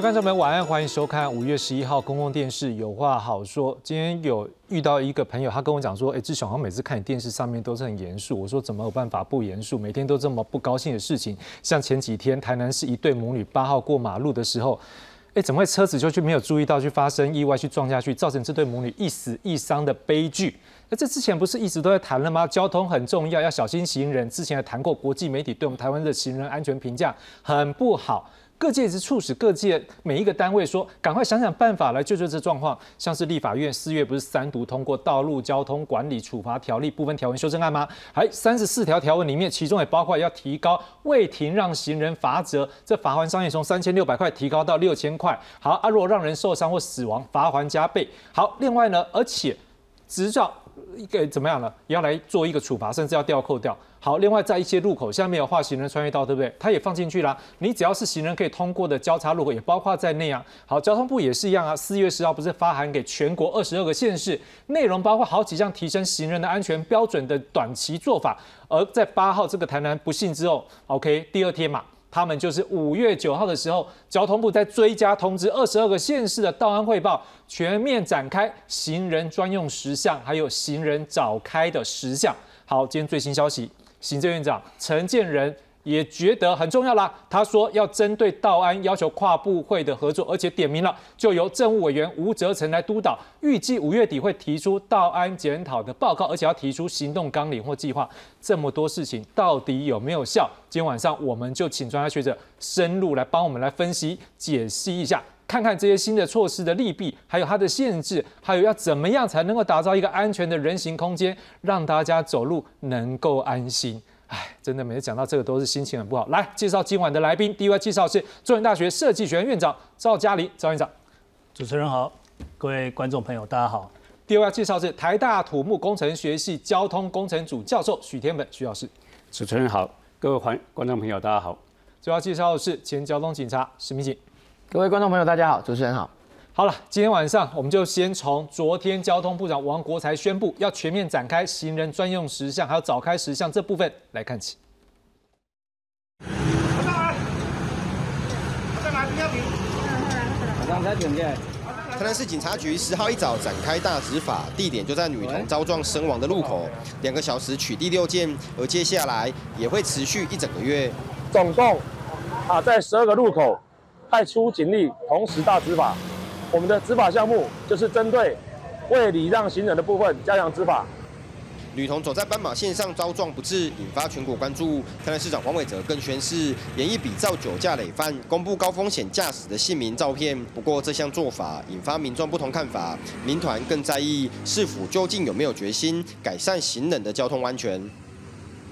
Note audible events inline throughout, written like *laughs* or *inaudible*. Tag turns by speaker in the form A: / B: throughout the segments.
A: 位观众朋友，晚安，欢迎收看五月十一号公共电视《有话好说》。今天有遇到一个朋友，他跟我讲说：“哎，志雄，好像每次看你电视上面都是很严肃。”我说：“怎么有办法不严肃？每天都这么不高兴的事情。像前几天台南市一对母女八号过马路的时候，哎，怎么会车子就去没有注意到去发生意外去撞下去，造成这对母女一死一伤的悲剧？那这之前不是一直都在谈了吗？交通很重要，要小心行人。之前还谈过，国际媒体对我们台湾的行人安全评价很不好。”各界也是促使各界每一个单位说，赶快想想办法来救救这状况。像是立法院四月不是三读通过《道路交通管理处罚条例》部分条文修正案吗？还三十四条条文里面，其中也包括要提高未停让行人罚则，这罚还商业从三千六百块提高到六千块。好，啊，如果让人受伤或死亡，罚还加倍。好，另外呢，而且执照一个怎么样呢？也要来做一个处罚，甚至要吊扣掉。好，另外在一些路口下面有画行人穿越道，对不对？它也放进去啦。你只要是行人可以通过的交叉路口，也包括在内啊。好，交通部也是一样啊。四月十号不是发函给全国二十二个县市，内容包括好几项提升行人的安全标准的短期做法。而在八号这个台南不幸之后，OK，第二天嘛，他们就是五月九号的时候，交通部在追加通知二十二个县市的道安汇报，全面展开行人专用十项，还有行人早开的十项。好，今天最新消息。行政院长陈建仁也觉得很重要啦。他说要针对道安要求跨部会的合作，而且点名了，就由政务委员吴泽成来督导。预计五月底会提出道安检讨的报告，而且要提出行动纲领或计划。这么多事情到底有没有效？今天晚上我们就请专家学者深入来帮我们来分析解析一下，看看这些新的措施的利弊，还有它的限制，还有要怎么样才能够打造一个安全的人行空间，让大家走路能够安心。哎，真的每次讲到这个都是心情很不好。来介绍今晚的来宾，第一位介绍是中原大学设计学院院长赵嘉玲，赵院长。
B: 主持人好，各位观众朋友大家好。
A: 第二位介绍是台大土木工程学系交通工程组教授许天本许老师。
C: 主持人好，各位观观众朋友大家好。
A: 最后介绍的是前交通警察史明景。
D: 各位观众朋友大家好，主持人好。
A: 好了，今天晚上我们就先从昨天交通部长王国才宣布要全面展开行人专用石像，还有早开石像这部分来看起。
E: 我上来，哪？
F: 台南市警察局十号一早展开大执法，地点就在女童遭撞身亡的路口，两个小时取缔六件，而接下来也会持续一整个月。
G: 总共啊，在十二个路口派出警力，同时大执法。我们的执法项目就是针对未礼让行人的部分加强执法。
F: 女童走在斑马线上遭撞不治，引发全国关注。台南市长黄伟哲更宣誓，严一比照酒驾累犯，公布高风险驾驶的姓名照片。不过这项做法引发民众不同看法，民团更在意市府究竟有没有决心改善行人的交通安全。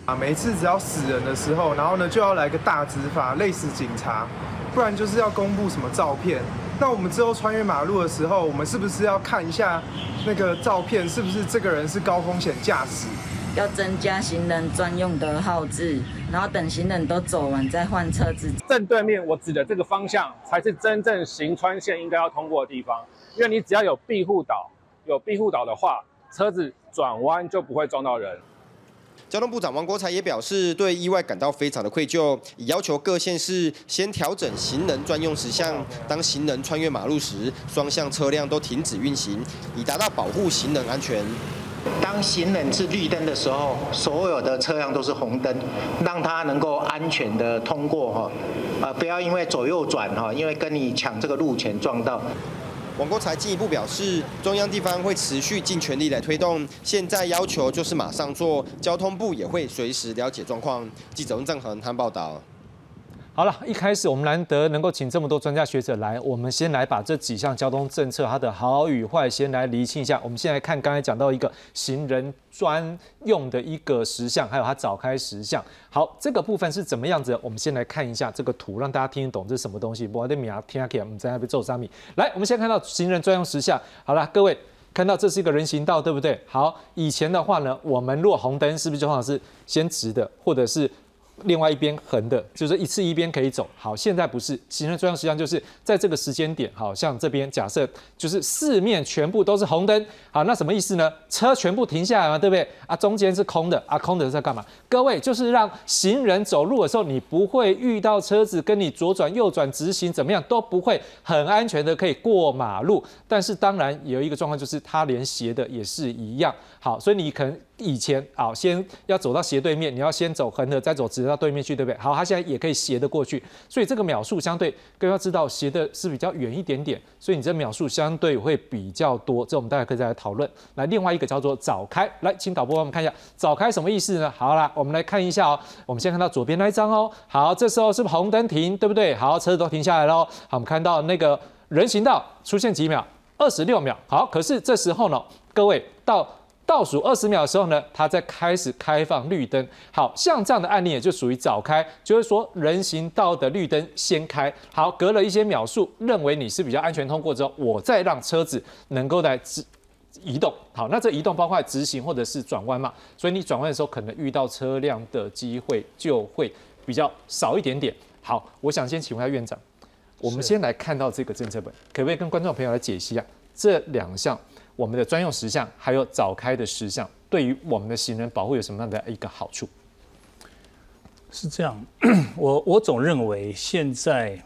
H: 啊，每次只要死人的时候，然后呢就要来个大执法，累死警察，不然就是要公布什么照片。那我们之后穿越马路的时候，我们是不是要看一下那个照片，是不是这个人是高风险驾驶？
I: 要增加行人专用的号志，然后等行人都走完再换车子。
G: 正对面我指的这个方向，才是真正行穿线应该要通过的地方。因为你只要有庇护岛，有庇护岛的话，车子转弯就不会撞到人。
F: 交通部长王国才也表示，对意外感到非常的愧疚，已要求各县市先调整行人专用时项，当行人穿越马路时，双向车辆都停止运行，以达到保护行人安全。
J: 当行人是绿灯的时候，所有的车辆都是红灯，让他能够安全的通过哈，啊，不要因为左右转哈，因为跟你抢这个路权撞到。
F: 王国才进一步表示，中央地方会持续尽全力来推动，现在要求就是马上做，交通部也会随时了解状况。记者温正恒谈报道。
A: 好了，一开始我们难得能够请这么多专家学者来，我们先来把这几项交通政策它的好与坏先来厘清一下。我们先来看刚才讲到一个行人专用的一个实像，还有它早开实像。好，这个部分是怎么样子？我们先来看一下这个图，让大家听得懂这是什么东西。我的米啊，听起来我们在那边做三米。来，我们先看到行人专用实像。好了，各位看到这是一个人行道，对不对？好，以前的话呢，我们若红灯是不是就好像是先直的，或者是？另外一边横的，就是一次一边可以走。好，现在不是行人专用实际上就是在这个时间点，好像这边假设就是四面全部都是红灯，好，那什么意思呢？车全部停下来嘛，对不对？啊，中间是空的，啊，空的是在干嘛？各位就是让行人走路的时候，你不会遇到车子跟你左转右转直行，怎么样都不会很安全的可以过马路。但是当然有一个状况就是，它连斜的也是一样。好，所以你可能以前啊，先要走到斜对面，你要先走横的，再走直。到对面去，对不对？好，它现在也可以斜的过去，所以这个秒数相对各位要知道，斜的是比较远一点点，所以你这秒数相对会比较多。这我们大家可以再来讨论。来，另外一个叫做早开，来，请导播帮我们看一下早开什么意思呢？好啦，我们来看一下哦。我们先看到左边那一张哦。好，这时候是不是红灯停，对不对？好，车子都停下来喽。好，我们看到那个人行道出现几秒？二十六秒。好，可是这时候呢，各位到。倒数二十秒的时候呢，它在开始开放绿灯。好像这样的案例也就属于早开，就是说人行道的绿灯先开。好，隔了一些秒数，认为你是比较安全通过之后，我再让车子能够来直移动。好，那这移动包括直行或者是转弯嘛，所以你转弯的时候可能遇到车辆的机会就会比较少一点点。好，我想先请问一下院长，我们先来看到这个政策本，可不可以跟观众朋友来解析一下这两项？我们的专用石像还有早开的石像，对于我们的行人保护有什么样的一个好处？
B: 是这样，*coughs* 我我总认为现在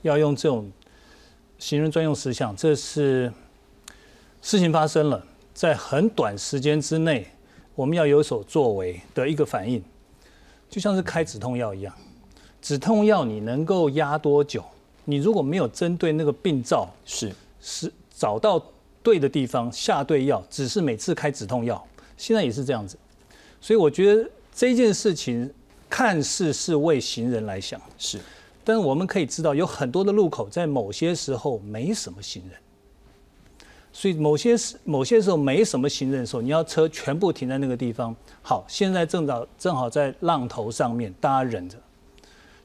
B: 要用这种行人专用石像，这是 *coughs* 事情发生了，在很短时间之内，我们要有所作为的一个反应，就像是开止痛药一样，止痛药你能够压多久？你如果没有针对那个病灶，
A: 是
B: 是找到。对的地方下对药，只是每次开止痛药，现在也是这样子，所以我觉得这件事情看似是为行人来想，
A: 是，
B: 但是我们可以知道有很多的路口在某些时候没什么行人，所以某些时某些时候没什么行人的时候，你要车全部停在那个地方。好，现在正好正好在浪头上面，大家忍着，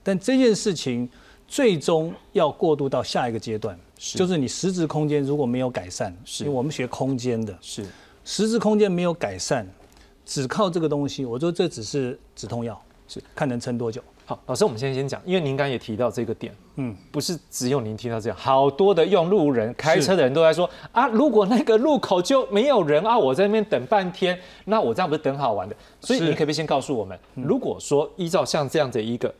B: 但这件事情最终要过渡到下一个阶段。就是你实质空间如果没有改善，是因为我们学空间的，
A: 是
B: 实质空间没有改善，只靠这个东西，我说这只是止痛药，是看能撑多久。
A: 好，老师，我们先先讲，因为您刚也提到这个点，嗯，不是只有您提到这样，好多的用路人、开车的人都在说啊，如果那个路口就没有人啊，我在那边等半天，那我这样不是等好玩的？所以你可不可以先告诉我们，如果说依照像这样的一个。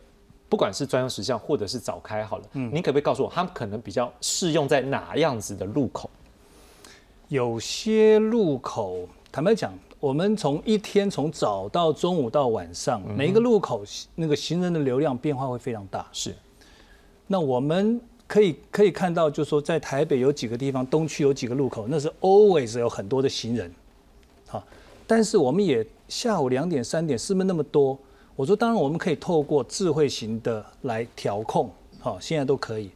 A: 不管是专用时像或者是早开好了，嗯，你可不可以告诉我，他们可能比较适用在哪样子的路口？
B: 有些路口，坦白讲，我们从一天从早到中午到晚上，每一个路口那个行人的流量变化会非常大。
A: 是，
B: 那我们可以可以看到，就是说在台北有几个地方，东区有几个路口，那是 always 有很多的行人，好，但是我们也下午两点三点是不是那么多？我说，当然我们可以透过智慧型的来调控，好，现在都可以。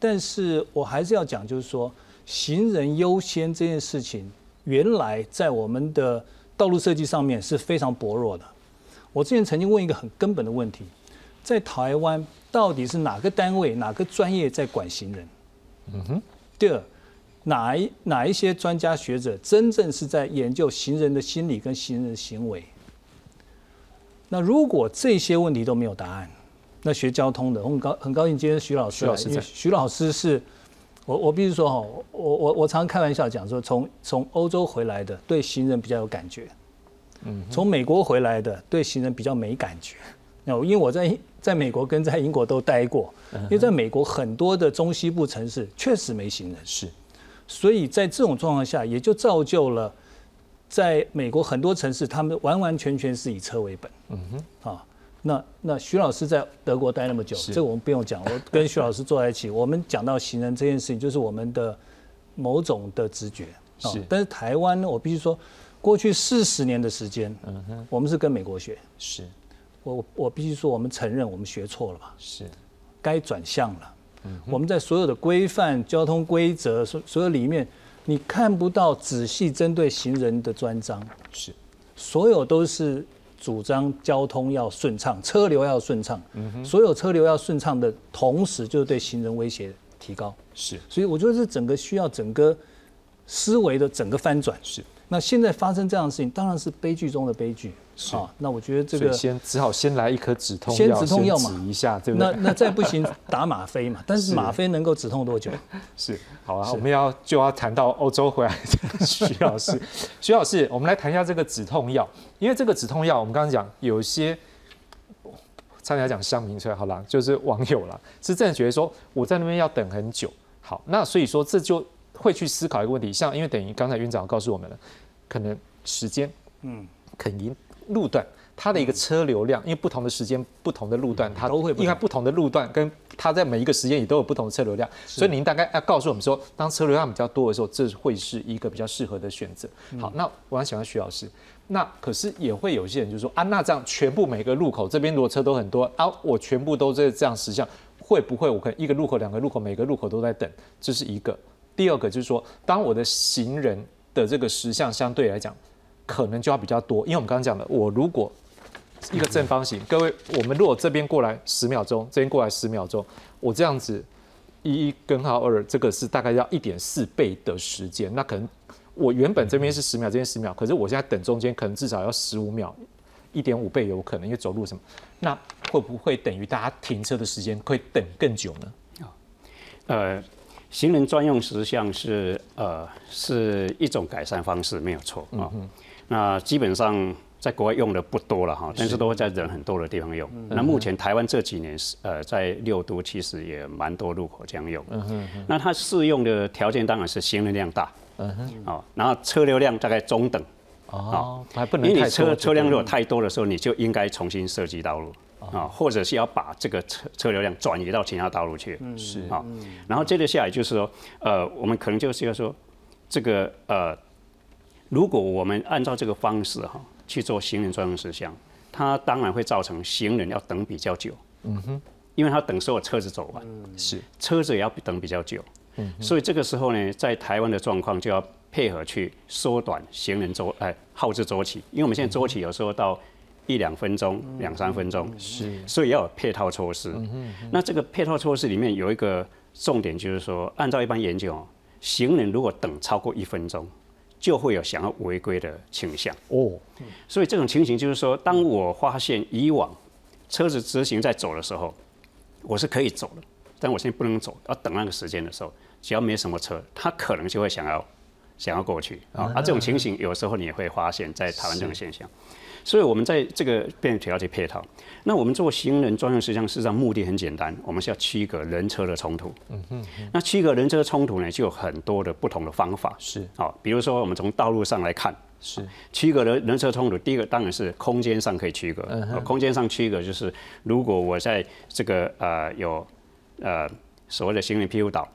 B: 但是我还是要讲，就是说，行人优先这件事情，原来在我们的道路设计上面是非常薄弱的。我之前曾经问一个很根本的问题，在台湾到底是哪个单位、哪个专业在管行人？嗯哼。第二，哪一哪一些专家学者真正是在研究行人的心理跟行人的行为？那如果这些问题都没有答案，那学交通的，我很高很高兴今天徐老师，因为徐老师是，我我必须说哈，我我我常常开玩笑讲说，从从欧洲回来的对行人比较有感觉，嗯，从美国回来的对行人比较没感觉，那因为我在在美国跟在英国都待过，因为在美国很多的中西部城市确实没行人，
A: 是，
B: 所以在这种状况下，也就造就了。在美国很多城市，他们完完全全是以车为本。嗯哼，啊，那那徐老师在德国待那么久，这个我们不用讲。我跟徐老师坐在一起，*laughs* 我们讲到行人这件事情，就是我们的某种的直觉。
A: 是，
B: 但是台湾呢，我必须说，过去四十年的时间，嗯哼，我们是跟美国学。
A: 是，
B: 我我必须说，我们承认我们学错了吧？
A: 是，
B: 该转向了。嗯，我们在所有的规范、交通规则所所有里面。你看不到仔细针对行人的专章，
A: 是，
B: 所有都是主张交通要顺畅，车流要顺畅，所有车流要顺畅的同时，就是对行人威胁提高，
A: 是，
B: 所以我觉得这整个需要整个思维的整个翻转，
A: 是。
B: 那现在发生这样的事情，当然是悲剧中的悲剧啊。那我觉得这个
A: 先只好先来一颗止痛药
B: 先止痛药嘛，
A: 止一下，对不对？
B: 那那再不行打吗啡嘛，*laughs* 但是吗啡能够止痛多久？*laughs*
A: 是好啊，我们要就要谈到欧洲回来的徐老师，*laughs* 徐老师，我们来谈一下这个止痛药，因为这个止痛药，我们刚刚讲有些。差点讲乡民出来，好啦，就是网友啦，是真的觉得说我在那边要等很久。好，那所以说这就会去思考一个问题，像因为等于刚才院长告诉我们了，可能时间，嗯，肯定路段，它的一个车流量，因为不同的时间、不同的路段，它
B: 都会
A: 因为不同的路段跟它在每一个时间也都有不同的车流量，所以您大概要告诉我们说，当车流量比较多的时候，这会是一个比较适合的选择。好，那我想请问徐老师。那可是也会有些人就说啊，那这样全部每个路口这边如果车都很多啊，我全部都在这样实项，会不会我可能一个路口、两个路口，每个路口都在等？这是一个。第二个就是说，当我的行人的这个实项相对来讲，可能就要比较多，因为我们刚刚讲的，我如果一个正方形，各位，我们如果这边过来十秒钟，这边过来十秒钟，我这样子一根号二，这个是大概要一点四倍的时间，那可能。我原本这边是十秒，这边十秒，可是我现在等中间可能至少要十五秒，一点五倍有可能，因为走路什么，那会不会等于大家停车的时间会等更久呢？
C: 呃，行人专用石像是呃是一种改善方式，没有错啊。那基本上在国外用的不多了哈，但是都会在人很多的地方用。那目前台湾这几年是呃在六都其实也蛮多路口这样用。那它适用的条件当然是行人量大。嗯哼，哦，然后车流量大概中等，
A: 哦，还不能
C: 因为你车车辆如果太多的时候，你就应该重新设计道路啊，或者是要把这个车车流量转移到其他道路去，
A: 是
C: 啊，然后接着下来就是说，呃，我们可能就是要说，这个呃，如果我们按照这个方式哈去做行人专用事项，它当然会造成行人要等比较久，嗯哼，因为他等所有车子走完，
A: 是。
C: 车子也要等比较久。嗯所以这个时候呢，在台湾的状况就要配合去缩短行人周哎耗资周期，因为我们现在周期有时候到一两分钟、两三分钟，
A: 是，
C: 所以要有配套措施。那这个配套措施里面有一个重点，就是说，按照一般研究，行人如果等超过一分钟，就会有想要违规的倾向。哦，所以这种情形就是说，当我发现以往车子直行在走的时候，我是可以走的。但我现在不能走，要等那个时间的时候，只要没什么车，他可能就会想要想要过去啊。而这种情形有时候你也会发现，在台湾这种现象。所以，我们在这个便条件配套，那我们做行人专用事项，事实上目的很简单，我们是要区隔人车的冲突。嗯哼。那区隔人车冲突呢，就有很多的不同的方法。
A: 是。
C: 好，比如说我们从道路上来看，
A: 是
C: 区隔人人车冲突。第一个当然是空间上可以区隔。嗯空间上区隔就是，如果我在这个呃有。呃，所谓的行人庇护岛，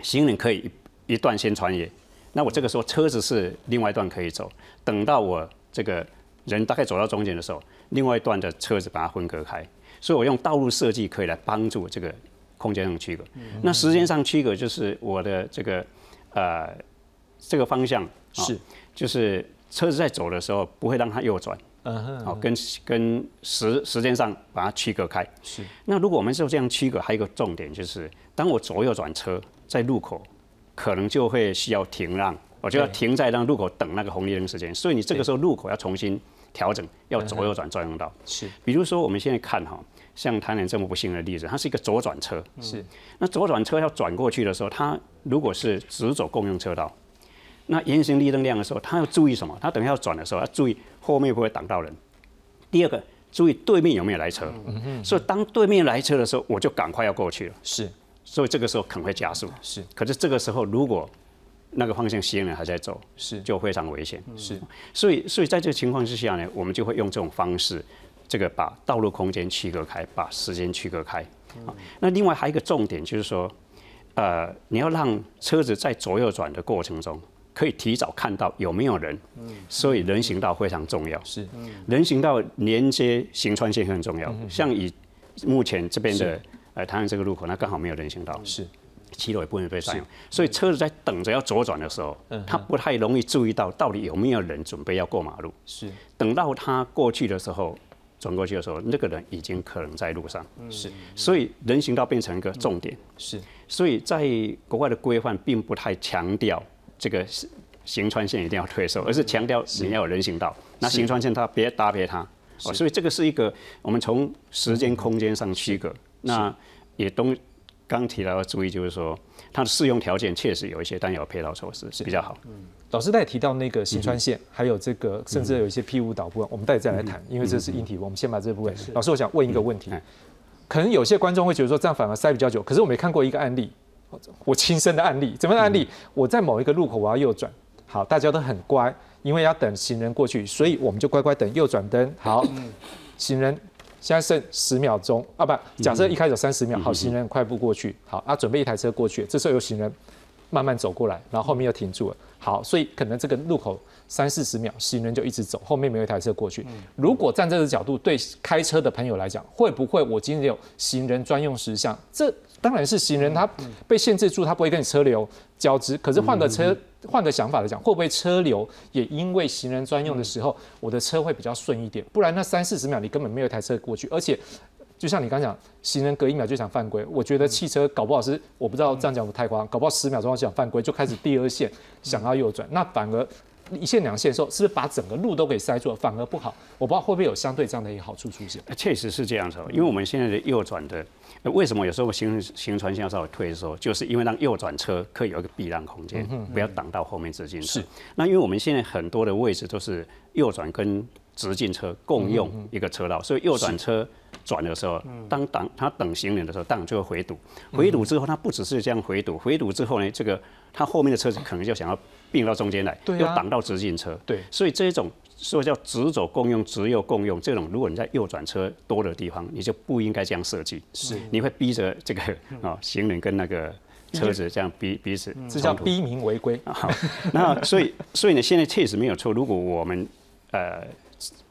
C: 行人可以一段先穿越，那我这个时候车子是另外一段可以走，等到我这个人大概走到中间的时候，另外一段的车子把它分隔开，所以我用道路设计可以来帮助这个空间上区隔。那时间上区隔就是我的这个呃这个方向
A: 是，
C: 就是车子在走的时候不会让它右转。嗯，好，跟跟时时间上把它区隔开。
A: 是。
C: 那如果我们就这样区隔，还有一个重点就是，当我左右转车在路口，可能就会需要停让，我就要停在让路口等那个红绿灯时间。所以你这个时候路口要重新调整，要左右转专用道。
A: 是。
C: 比如说我们现在看哈，像台南这么不幸的例子，它是一个左转车。
A: 是。
C: 那左转车要转过去的时候，它如果是直走共用车道。那圆形绿灯亮的时候，他要注意什么？他等下要转的时候要注意后面会不会挡到人。第二个，注意对面有没有来车。嗯所以当对面来车的时候，我就赶快要过去了。
A: 是，
C: 所以这个时候可能会加速。
A: 是，
C: 可是这个时候如果那个方向行人还在走，
A: 是
C: 就非常危险。
A: 是，
C: 所以所以在这个情况之下呢，我们就会用这种方式，这个把道路空间区隔开，把时间区隔开。那另外还有一个重点就是说，呃，你要让车子在左右转的过程中。可以提早看到有没有人，所以人行道非常重要。
A: 是，
C: 人行道连接行穿线很重要。像以目前这边的呃台湾这个路口，那刚好没有人行道，
A: 是，
C: 七楼也不能被占用，所以车子在等着要左转的时候，他不太容易注意到到底有没有人准备要过马路。
A: 是，
C: 等到他过去的时候，转过去的时候，那个人已经可能在路上。
A: 是，
C: 所以人行道变成一个重点。
A: 是，
C: 所以在国外的规范并不太强调。这个是行穿线一定要退收，而是强调你要有人行道。那行穿线它别搭配它，哦，所以这个是一个我们从时间空间上区隔。那也东刚提到要注意，就是说它的适用条件确实有一些，但有配套措施是比较好。嗯，
A: 老师在提到那个新川线，还有这个甚至有一些 P 五岛部分，我们待会再来谈，因为这是硬体。我们先把这部分。老师，我想问一个问题，可能有些观众会觉得说这样反而塞比较久，可是我没看过一个案例。我亲身的案例，怎么案例？我在某一个路口我要右转，好，大家都很乖，因为要等行人过去，所以我们就乖乖等右转灯。好，行人现在剩十秒钟啊，不，假设一开始三十秒，好，行人快步过去，好，啊，准备一台车过去，这时候有行人慢慢走过来，然后后面又停住了，好，所以可能这个路口三四十秒，行人就一直走，后面没有一台车过去。如果站这个角度，对开车的朋友来讲，会不会我今天有行人专用时项？这当然是行人，他被限制住，他不会跟你车流交织。可是换个车，换个想法来讲，会不会车流也因为行人专用的时候，我的车会比较顺一点？不然那三四十秒你根本没有一台车过去，而且就像你刚讲，行人隔一秒就想犯规，我觉得汽车搞不好是我不知道这样讲不太夸张，搞不好十秒钟就想犯规就开始第二线想要右转，那反而。一线两线的时候，是不是把整个路都给塞住了，反而不好？我不知道会不会有相对这样的一个好处出现。
C: 确实是这样子，因为我们现在的右转的，为什么有时候行行船线要稍微退的时候，就是因为让右转车可以有一个避让空间，不要挡到后面直进车。是。那因为我们现在很多的位置都是右转跟直进车共用一个车道，所以右转车转的时候，当挡他等行人的时候，当然就会回堵。回堵之后，他不只是这样回堵，回堵之后呢，这个他后面的车子可能就想要。并到中间来，又挡到直进车，
A: 对，
C: 所以这一种说叫直走共用、直右共用，这种如果你在右转车多的地方，你就不应该这样设计，
A: 是，
C: 你会逼着这个啊行人跟那个车子这样逼彼此，
A: 这叫逼民违规。
C: 好，那所以所以呢，现在确实没有错。如果我们呃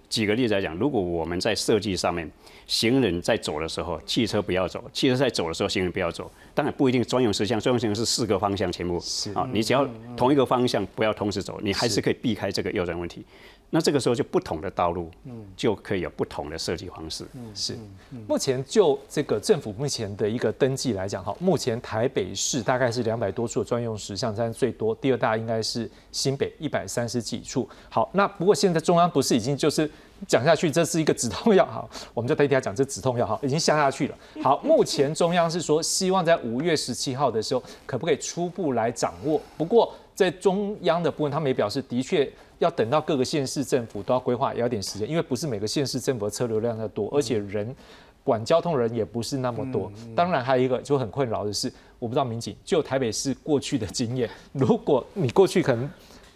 C: 举个例子来讲，如果我们在设计上面。行人在走的时候，汽车不要走；汽车在走的时候，行人不要走。当然不一定专用事项，专用事项是四个方向全部。是啊，你只要同一个方向不要同时走，你还是可以避开这个右转问题。那这个时候就不同的道路，嗯，就可以有不同的设计方式。
A: 嗯，是。目前就这个政府目前的一个登记来讲，哈，目前台北市大概是两百多处专用时项，占最多。第二大应该是新北一百三十几处。好，那不过现在中央不是已经就是讲下去，这是一个止痛药，好，我们就等一下讲这止痛药，哈，已经下下去了。好，*laughs* 目前中央是说希望在五月十七号的时候，可不可以初步来掌握？不过在中央的部分，他们也表示，的确。要等到各个县市政府都要规划，也要点时间，因为不是每个县市政府的车流量要多，而且人管交通人也不是那么多。当然，还有一个就很困扰的是，我不知道民警就台北市过去的经验，如果你过去可能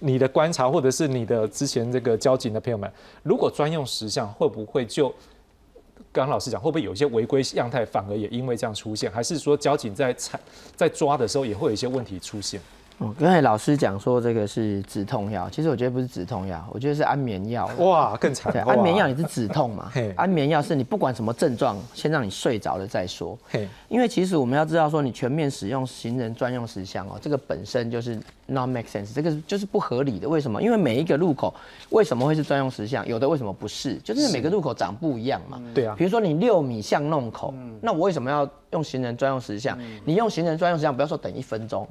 A: 你的观察，或者是你的之前这个交警的朋友们，如果专用石像会不会就刚刚老师讲，会不会有一些违规样态，反而也因为这样出现，还是说交警在采在抓的时候也会有一些问题出现？
D: 刚才老师讲说这个是止痛药，其实我觉得不是止痛药，我觉得是安眠药。
A: 哇，更惨！
D: 安眠药也是止痛嘛？安眠药是你不管什么症状，先让你睡着了再说。因为其实我们要知道说，你全面使用行人专用时项哦，这个本身就是 not make sense，这个就是不合理的。为什么？因为每一个路口为什么会是专用时项？有的为什么不是？就是每个路口长不一样嘛。
A: 对啊。
D: 比如说你六米巷弄口，那我为什么要用行人专用时项？你用行人专用时项，不要说等一分钟，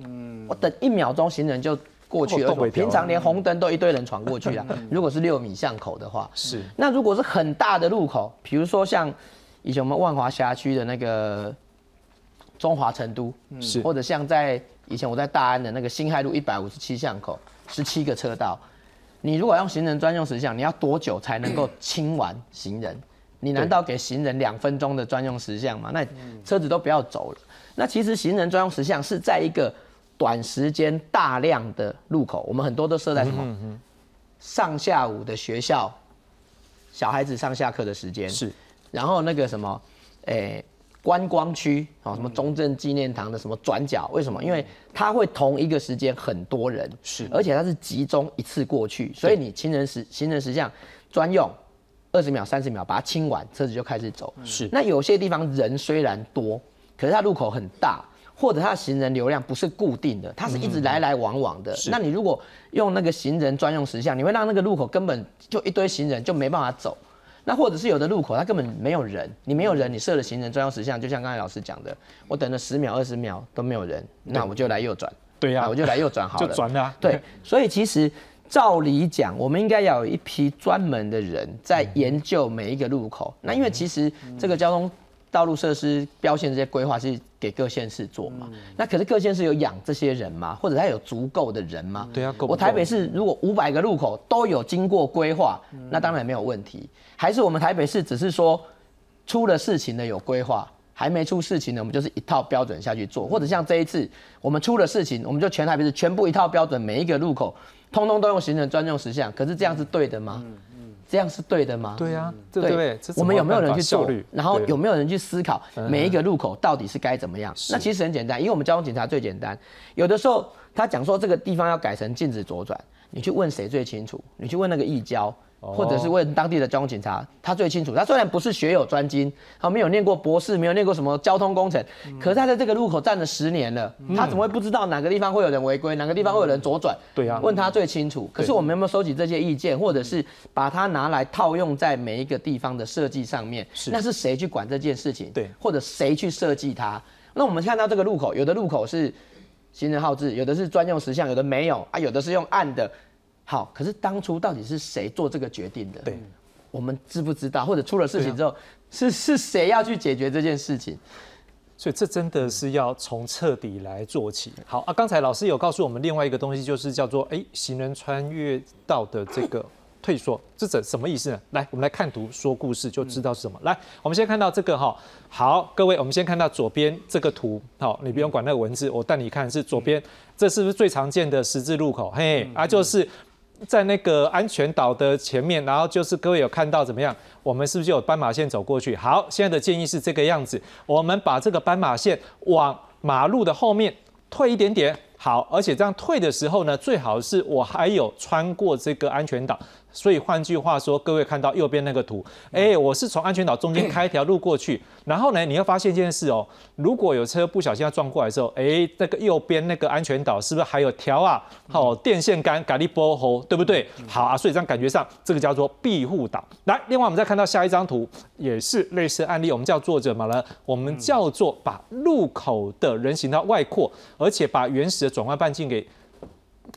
D: 我等一秒钟，行人就过去了。平常连红灯都一堆人闯过去了。*laughs* 如果是六米巷口的话，
A: 是。
D: 那如果是很大的路口，比如说像以前我们万华辖区的那个。中华成都
A: 是，
D: 或者像在以前我在大安的那个新海路一百五十七巷口，十七个车道，你如果用行人专用时项，你要多久才能够清完行人？你难道给行人两分钟的专用时项吗？那车子都不要走了。那其实行人专用时项是在一个短时间大量的路口，我们很多都设在什么？上下午的学校，小孩子上下课的时间
A: 是，
D: 然后那个什么，诶。观光区啊，什么中正纪念堂的什么转角？为什么？因为它会同一个时间很多人，
A: 是，
D: 而且它是集中一次过去，所以你行人时行人时像专用二十秒、三十秒把它清完，车子就开始走。
A: 是。
D: 那有些地方人虽然多，可是它路口很大，或者它的行人流量不是固定的，它是一直来来往往的。那你如果用那个行人专用石像，你会让那个路口根本就一堆行人就没办法走。那或者是有的路口它根本没有人，你没有人，你设了行人专用石像，就像刚才老师讲的，我等了十秒、二十秒都没有人，那我就来右转。
A: 对呀，
D: 我就来右转好了，
A: 就转了。
D: 对，所以其实照理讲，我们应该要有一批专门的人在研究每一个路口。那因为其实这个交通道路设施标线这些规划是给各县市做嘛，那可是各县市有养这些人吗？或者他有足够的人吗？
A: 对啊，
D: 我台北市如果五百个路口都有经过规划，那当然没有问题。还是我们台北市只是说出了事情的有规划？还没出事情呢，我们就是一套标准下去做，或者像这一次我们出了事情，我们就全台北市全部一套标准，每一个路口通通都用行人专用实像。可是这样是对的吗？这样是对的吗？
A: 对呀，对，
D: 我们有没有人去做？然后有没有人去思考每一个路口到底是该怎么样？那其实很简单，因为我们交通警察最简单。有的时候他讲说这个地方要改成禁止左转，你去问谁最清楚？你去问那个易交。或者是问当地的交通警察，他最清楚。他虽然不是学有专精，他没有念过博士，没有念过什么交通工程，可是他在这个路口站了十年了，他怎么会不知道哪个地方会有人违规，哪个地方会有人左转？
A: 对啊，
D: 问他最清楚。可是我们有没有收集这些意见，或者是把它拿来套用在每一个地方的设计上面？
A: 是，
D: 那是谁去管这件事情？
A: 对，
D: 或者谁去设计它？那我们看到这个路口，有的路口是行人号志，有的是专用石像，有的没有啊，有的是用暗的。好，可是当初到底是谁做这个决定的？
A: 对，
D: 我们知不知道？或者出了事情之后，是是谁要去解决这件事情？
A: 所以这真的是要从彻底来做起。好啊，刚才老师有告诉我们另外一个东西，就是叫做哎，行人穿越道的这个 *coughs* 退缩，这怎什么意思呢？来，我们来看图说故事就知道是什么。来，我们先看到这个哈。好，各位，我们先看到左边这个图。好，你不用管那个文字，我带你看是左边，这是不是最常见的十字路口？嘿，啊，就是。在那个安全岛的前面，然后就是各位有看到怎么样？我们是不是就有斑马线走过去？好，现在的建议是这个样子，我们把这个斑马线往马路的后面退一点点。好，而且这样退的时候呢，最好是我还有穿过这个安全岛。所以换句话说，各位看到右边那个图，哎，我是从安全岛中间开一条路过去，然后呢，你要发现一件事哦，如果有车不小心要撞过来的时候，哎，那个右边那个安全岛是不是还有条啊？好，电线杆、咖喱波喉，对不对？好啊，所以这样感觉上，这个叫做庇护岛。来，另外我们再看到下一张图，也是类似案例，我们叫做什么呢？我们叫做把路口的人行道外扩，而且把原始的转弯半径给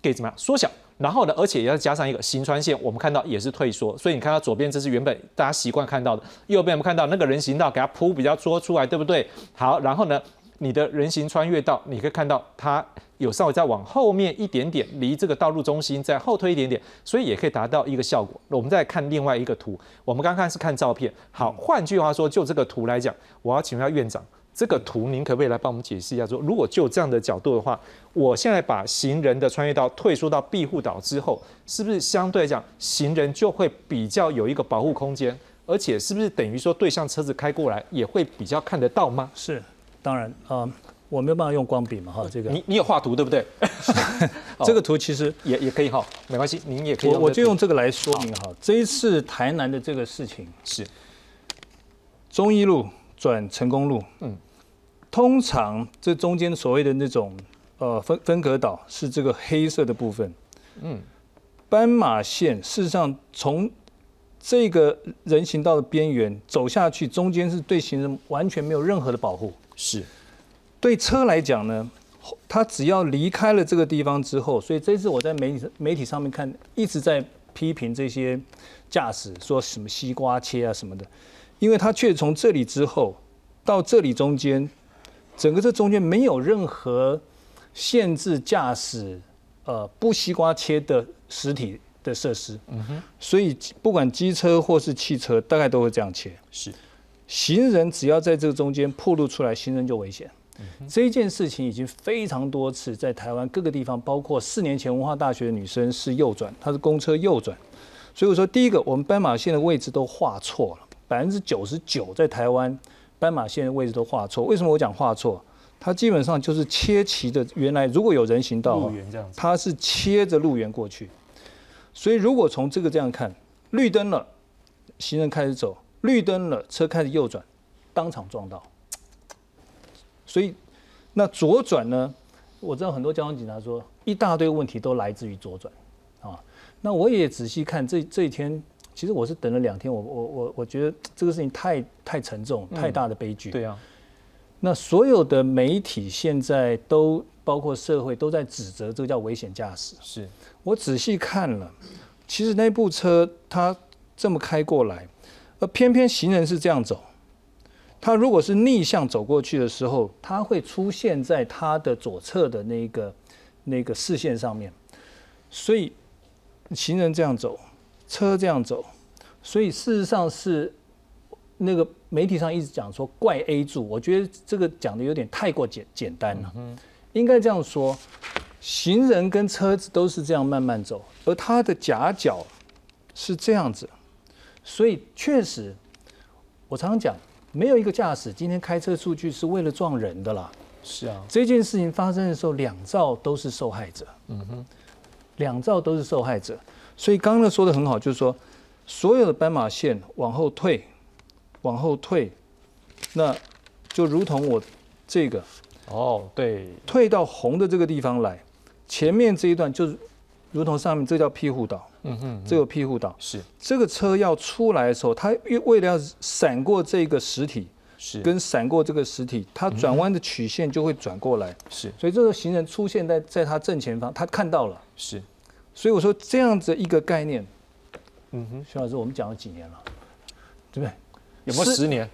A: 给怎么样缩小。然后呢，而且也要加上一个行穿线，我们看到也是退缩，所以你看到左边这是原本大家习惯看到的，右边我们看到那个人行道给它铺比较多出来，对不对？好，然后呢，你的人行穿越道，你可以看到它有稍微再往后面一点点，离这个道路中心再后退一点点，所以也可以达到一个效果。我们再看另外一个图，我们刚刚是看照片，好，换句话说，就这个图来讲，我要请问下院长。这个图您可不可以来帮我们解释一下？说如果就这样的角度的话，我现在把行人的穿越道退缩到庇护岛之后，是不是相对来讲行人就会比较有一个保护空间？而且是不是等于说对向车子开过来也会比较看得到吗？
B: 是，当然啊，我没有办法用光笔嘛哈，这个
A: 你你有画图对不对？
B: 这个图其实
A: 也也可以哈，没关系，您也可以。
B: 我我就用这个来说明哈，这一次台南的这个事情
A: 是
B: 中一路转成功路，嗯。通常这中间所谓的那种呃分分隔岛是这个黑色的部分，嗯，斑马线事实上从这个人行道的边缘走下去，中间是对行人完全没有任何的保护。
A: 是，
B: 对车来讲呢，他只要离开了这个地方之后，所以这次我在媒体媒体上面看一直在批评这些驾驶说什么西瓜切啊什么的，因为他却从这里之后到这里中间。整个这中间没有任何限制驾驶，呃，不西瓜切的实体的设施，嗯哼，所以不管机车或是汽车，大概都会这样切。
A: 是，
B: 行人只要在这个中间暴露出来，行人就危险。这一件事情已经非常多次在台湾各个地方，包括四年前文化大学的女生是右转，她是公车右转，所以我说第一个，我们斑马线的位置都画错了，百分之九十九在台湾。斑马线的位置都画错，为什么我讲画错？它基本上就是切齐的。原来如果有人行道，它是切着路缘过去。所以如果从这个这样看，绿灯了，行人开始走；绿灯了，车开始右转，当场撞到。所以那左转呢？我知道很多交通警察说，一大堆问题都来自于左转啊。那我也仔细看这这一天。其实我是等了两天，我我我我觉得这个事情太太沉重，太大的悲剧。
A: 对啊，
B: 那所有的媒体现在都包括社会都在指责这个叫危险驾驶。
A: 是
B: 我仔细看了，其实那部车它这么开过来，而偏偏行人是这样走。他如果是逆向走过去的时候，他会出现在他的左侧的那个那个视线上面，所以行人这样走，车这样走，所以事实上是那个媒体上一直讲说怪 A 柱，我觉得这个讲的有点太过简简单了，应该这样说，行人跟车子都是这样慢慢走，而他的夹角是这样子，所以确实，我常常讲。没有一个驾驶今天开车出去是为了撞人的啦。
A: 是啊，
B: 这件事情发生的时候，两兆都是受害者。嗯哼，两兆都是受害者。所以刚刚说的很好，就是说，所有的斑马线往后退，往后退，那就如同我这个，
A: 哦，对，
B: 退到红的这个地方来，前面这一段就是如同上面，这叫庇护岛。嗯哼，这个庇护岛
A: 是。
B: 这个车要出来的时候，它为为了要闪过这个实体，
A: 是。
B: 跟闪过这个实体，它转弯的曲线就会转过来，
A: 是，
B: 所以这个行人出现在在他正前方，他看到了，
A: 是，
B: 所以我说这样子一个概念，嗯哼，徐老师，我们讲了几年了，对不对？
A: 有没有十年？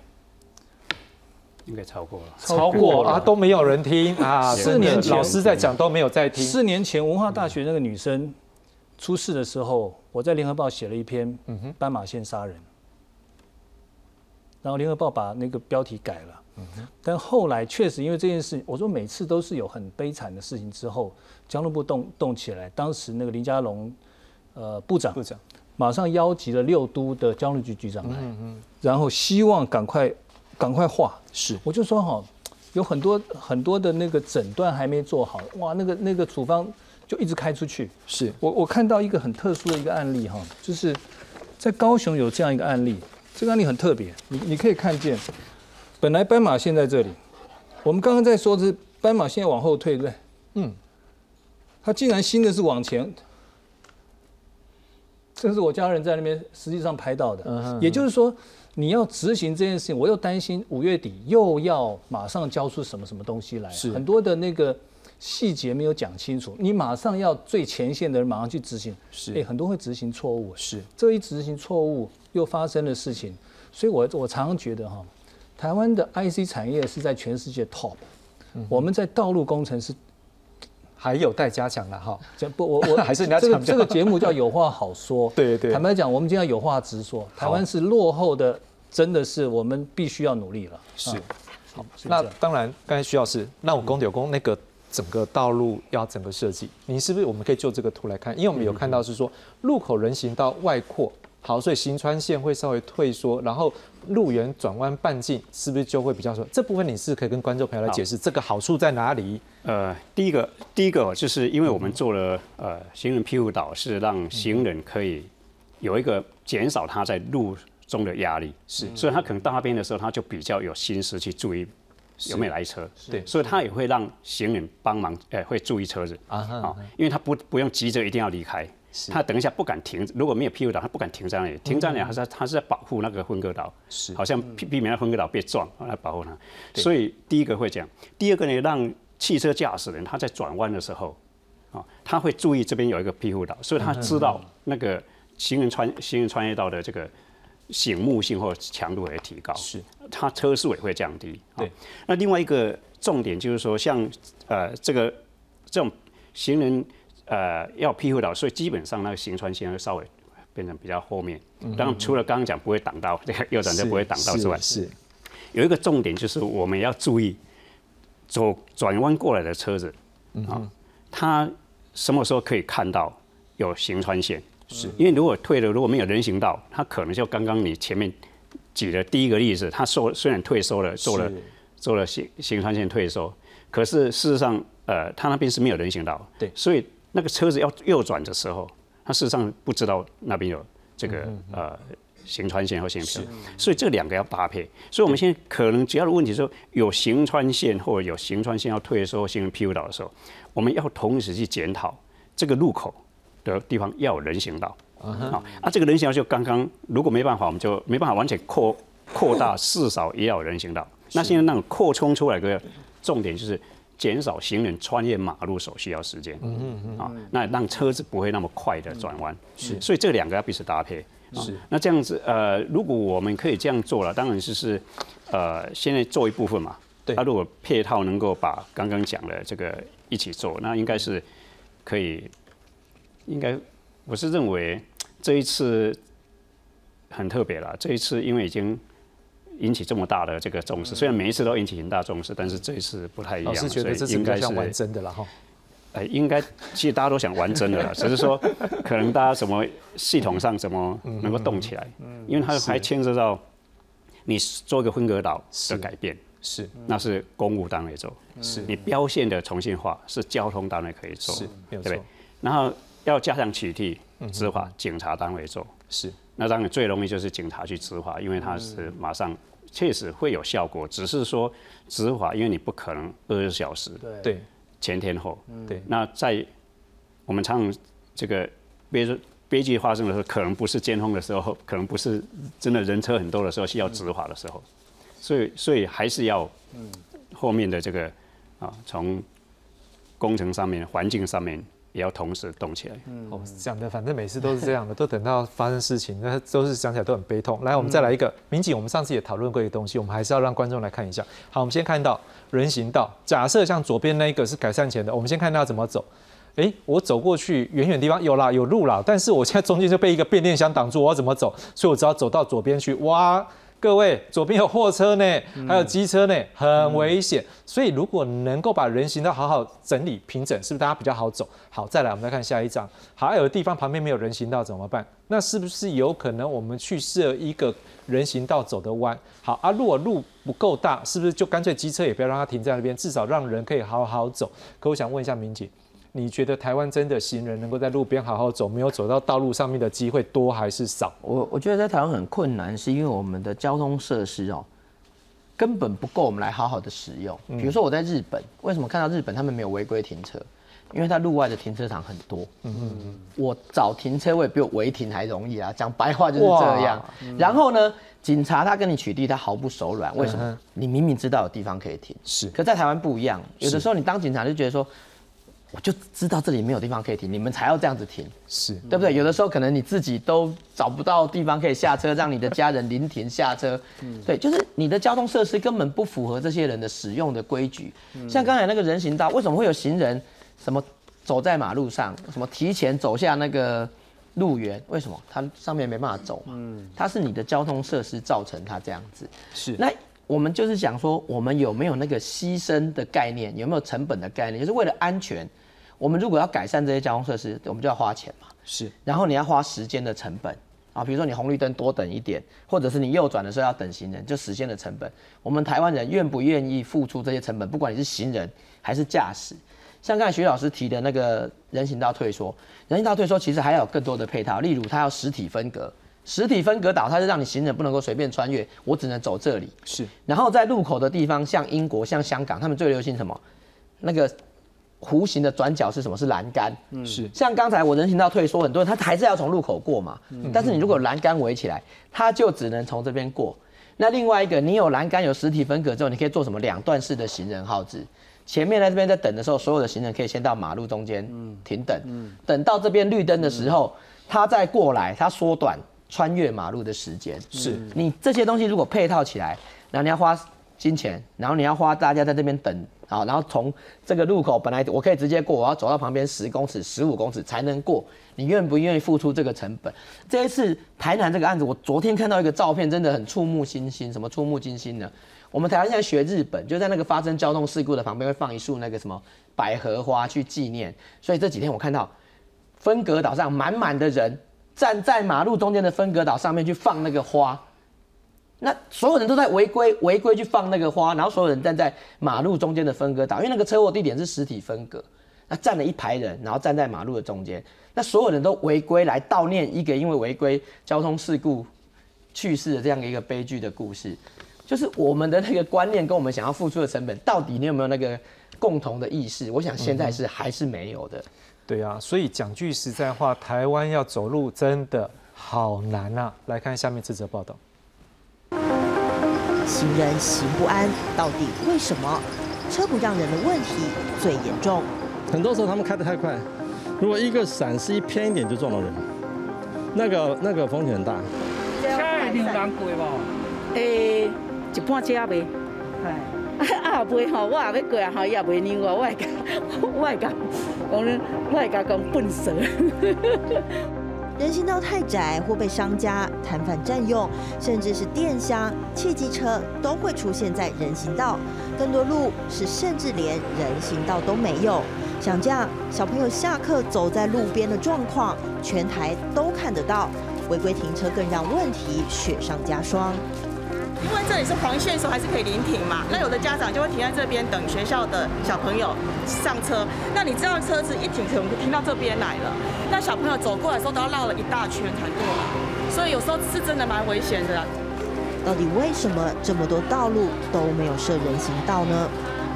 C: 应该超过了，
A: 超过了啊，都没有人听啊，
B: 四年前
A: 老师在讲都没有在听，
B: 四年前文化大学那个女生。出事的时候，我在联合报写了一篇《斑马线杀人》，然后联合报把那个标题改了。但后来确实因为这件事，我说每次都是有很悲惨的事情之后，交通部动动起来，当时那个林佳龙呃部长
A: 部长
B: 马上邀集了六都的交通局局长来，然后希望赶快赶快化。
A: 是，
B: 我就说哈，有很多很多的那个诊断还没做好，哇，那个那个处方。就一直开出去，
A: 是
B: 我我看到一个很特殊的一个案例哈，就是在高雄有这样一个案例，这个案例很特别，你你可以看见，本来斑马线在这里，我们刚刚在说的是斑马线往后退，对不对？嗯，他竟然新的是往前，这是我家人在那边实际上拍到的，也就是说你要执行这件事情，我又担心五月底又要马上交出什么什么东西来，
A: 是。
B: 很多的那个。细节没有讲清楚，你马上要最前线的人马上去执行，
A: 是。
B: 哎，很多会执行错误，
A: 是。
B: 这一执行错误又发生的事情，所以我我常常觉得哈，台湾的 IC 产业是在全世界 top，我们在道路工程是
A: 还有待加强了哈，
B: 这不我我 *laughs*
A: 还是
B: 这个这个节目叫有话好说，*laughs*
A: 对对，
B: 坦白讲，我们今天有话直说，台湾是落后的，真的是我们必须要努力了，
A: 是。好，那当然刚才徐老师，那我公有公那个。整个道路要整个设计，你是不是我们可以就这个图来看？因为我们有看到是说路口人行道外扩，好，所以行穿线会稍微退缩，然后路缘转弯半径是不是就会比较说？这部分你是可以跟观众朋友来解释这个好处在哪里？
C: 呃，第一个，第一个就是因为我们做了呃行人庇护岛，是让行人可以有一个减少他在路中的压力，
A: 是，
C: 所以他可能到那边的时候，他就比较有心思去注意。有没有来车？
A: 对，
C: 所以他也会让行人帮忙，哎，会注意车子啊，好，因为他不不用急着一定要离开，他等一下不敢停，如果没有庇护岛，他不敢停在那里，停在那里，他是他是在保护那个分割岛，
A: 是，
C: 好像避避免那分割岛被撞来保护他。所以第一个会这样，第二个呢，让汽车驾驶人他在转弯的时候，啊，他会注意这边有一个庇护岛，所以他知道那个行人穿行人穿越道的这个。醒目性或强度会提高，
A: 是。
C: 他车速也会降低。
A: 对，
C: 那另外一个重点就是说，像呃这个这种行人呃要庇护岛，所以基本上那个行船线会稍微变成比较后面。当然，除了刚刚讲不会挡到这个右转就不会挡到之外，
A: 是。
C: 有一个重点就是我们要注意走转弯过来的车子啊，它什么时候可以看到有行船线？是。因为如果退了，如果没有人行道，它可能就刚刚你前面举的第一个例子，它收虽然退收了，做了做了行行穿线退收，可是事实上，呃，它那边是没有人行道，
A: 对，
C: 所以那个车子要右转的时候，他事实上不知道那边有这个呃行穿线和行穿线，所以这两个要搭配。所以我们现在可能主要的问题是，有行穿线或者有行穿线要退的时候行人庇护岛的时候，我们要同时去检讨这个路口。的地方要有人行道，啊，啊，这个人行道就刚刚如果没办法，我们就没办法完全扩扩大，至少也要有人行道。那现在那种扩充出来的重点就是减少行人穿越马路所需要时间。嗯嗯嗯。啊，那让车子不会那么快的转弯。是。所以这两个要彼此搭配。是。那这样子，呃，如果我们可以这样做了，当然是是，呃，现在做一部分嘛。
A: 对。
C: 那如果配套能够把刚刚讲的这个一起做，那应该是可以，应该我是认为这一次很特别了。这一次因为已经。引起这么大的这个重视，虽然每一次都引起很大重视，但是这一次不太一样，
A: 所以应该是玩真的了哈。
C: 哎，应该其实大家都想玩真的了，*laughs* 只是说可能大家什么系统上怎么能够动起来，因为它还牵涉到你做一个分隔岛的改变，
A: 是。
C: 那是公务单位做，是。你标线的重新化是交通单位可以做，
A: 对不对？
C: 然后要加强取缔执法，警察单位做，
A: 是。
C: 那当然最容易就是警察去执法，因为他是马上。确实会有效果，只是说执法，因为你不可能二十小时，
A: 对，
C: 前天后，
A: 对。
C: 那在我们常这个悲悲剧发生的时候，可能不是监控的时候，*laughs* 可能不是真的人车很多的时候需要执法的时候，所以所以还是要后面的这个啊，从工程上面、环境上面。也要同时动起来。
A: 嗯，哦，讲的反正每次都是这样的，都等到发生事情，那都是想起来都很悲痛。来，我们再来一个民警，我们上次也讨论过一个东西，我们还是要让观众来看一下。好，我们先看到人行道，假设像左边那一个是改善前的，我们先看到怎么走。哎，我走过去远远地方有啦，有路啦，但是我现在中间就被一个变电箱挡住，我要怎么走？所以我只要走到左边去，哇！各位，左边有货车呢，还有机车呢，很危险。所以如果能够把人行道好好整理平整，是不是大家比较好走？好，再来我们再看下一张。好，有的地方旁边没有人行道怎么办？那是不是有可能我们去设一个人行道走的弯？好啊，如果路不够大，是不是就干脆机车也不要让它停在那边，至少让人可以好好走？可我想问一下民警。你觉得台湾真的行人能够在路边好好走，没有走到道路上面的机会多还是少？
D: 我我觉得在台湾很困难，是因为我们的交通设施哦，根本不够我们来好好的使用。比如说我在日本，为什么看到日本他们没有违规停车？因为他路外的停车场很多。嗯嗯嗯。我找停车位比我违停还容易啊！讲白话就是这样。然后呢，警察他跟你取缔，他毫不手软。为什么？你明明知道有地方可以停。
A: 是。
D: 可在台湾不一样，有的时候你当警察就觉得说。我就知道这里没有地方可以停，你们才要这样子停，
A: 是
D: 对不对？有的时候可能你自己都找不到地方可以下车，让你的家人临停下车，对，就是你的交通设施根本不符合这些人的使用的规矩。像刚才那个人行道，为什么会有行人什么走在马路上，什么提前走下那个路缘？为什么它上面没办法走？嗯，它是你的交通设施造成它这样子。
A: 是
D: 那。我们就是想说，我们有没有那个牺牲的概念，有没有成本的概念？就是为了安全，我们如果要改善这些交通设施，我们就要花钱嘛。
A: 是，
D: 然后你要花时间的成本啊，比如说你红绿灯多等一点，或者是你右转的时候要等行人，就时间的成本。我们台湾人愿不愿意付出这些成本？不管你是行人还是驾驶，像刚才徐老师提的那个人行道退缩，人行道退缩其实还有更多的配套，例如它要实体分隔。实体分隔岛，它是让你行人不能够随便穿越，我只能走这里。
A: 是，
D: 然后在路口的地方，像英国、像香港，他们最流行什么？那个弧形的转角是什么？是栏杆。
A: 嗯，是。
D: 像刚才我人行道退缩，很多人他还是要从路口过嘛。嗯。但是你如果栏杆围起来，他就只能从这边过。那另外一个，你有栏杆、有实体分隔之后，你可以做什么？两段式的行人号志。前面在这边在等的时候，所有的行人可以先到马路中间停等。嗯。等到这边绿灯的时候，他再过来，他缩短。穿越马路的时间
A: 是
D: 你这些东西如果配套起来，然后你要花金钱，然后你要花大家在这边等啊，然后从这个路口本来我可以直接过，我要走到旁边十公尺、十五公尺才能过，你愿不愿意付出这个成本？这一次台南这个案子，我昨天看到一个照片，真的很触目惊心。什么触目惊心呢？我们台湾现在学日本，就在那个发生交通事故的旁边会放一束那个什么百合花去纪念，所以这几天我看到分隔岛上满满的人。站在马路中间的分隔岛上面去放那个花，那所有人都在违规违规去放那个花，然后所有人站在马路中间的分隔岛，因为那个车祸地点是实体分隔，那站了一排人，然后站在马路的中间，那所有人都违规来悼念一个因为违规交通事故去世的这样一个悲剧的故事，就是我们的那个观念跟我们想要付出的成本，到底你有没有那个共同的意识？我想现在是还是没有的。
A: 对啊，所以讲句实在话，台湾要走路真的好难啊！来看下面这则报道：
K: 行人行不安，到底为什么？车不让人的问题最严重。
L: 很多时候他们开得太快，如果一个闪失一偏一点就撞到人，那个那个风险很大。
M: 车一定难过无？诶，一半车呗。*laughs* 啊，袂吼，我也要过啊，吼，伊也袂让我，我会讲，*laughs* 我会讲，讲，我会讲笨蛇。
K: 人行道太窄或被商家摊贩占用，甚至是电箱、汽机车都会出现在人行道。更多路是甚至连人行道都没有。像这样小朋友下课走在路边的状况，全台都看得到。违规停车更让问题雪上加霜。
N: 因为这里是黄线，时候还是可以临停嘛。那有的家长就会停在这边等学校的小朋友上车。那你知道车子一停，可能停到这边来了。那小朋友走过来的时候都要绕了一大圈才过来，所以有时候是真的蛮危险的。
K: 到底为什么这么多道路都没有设人行道呢？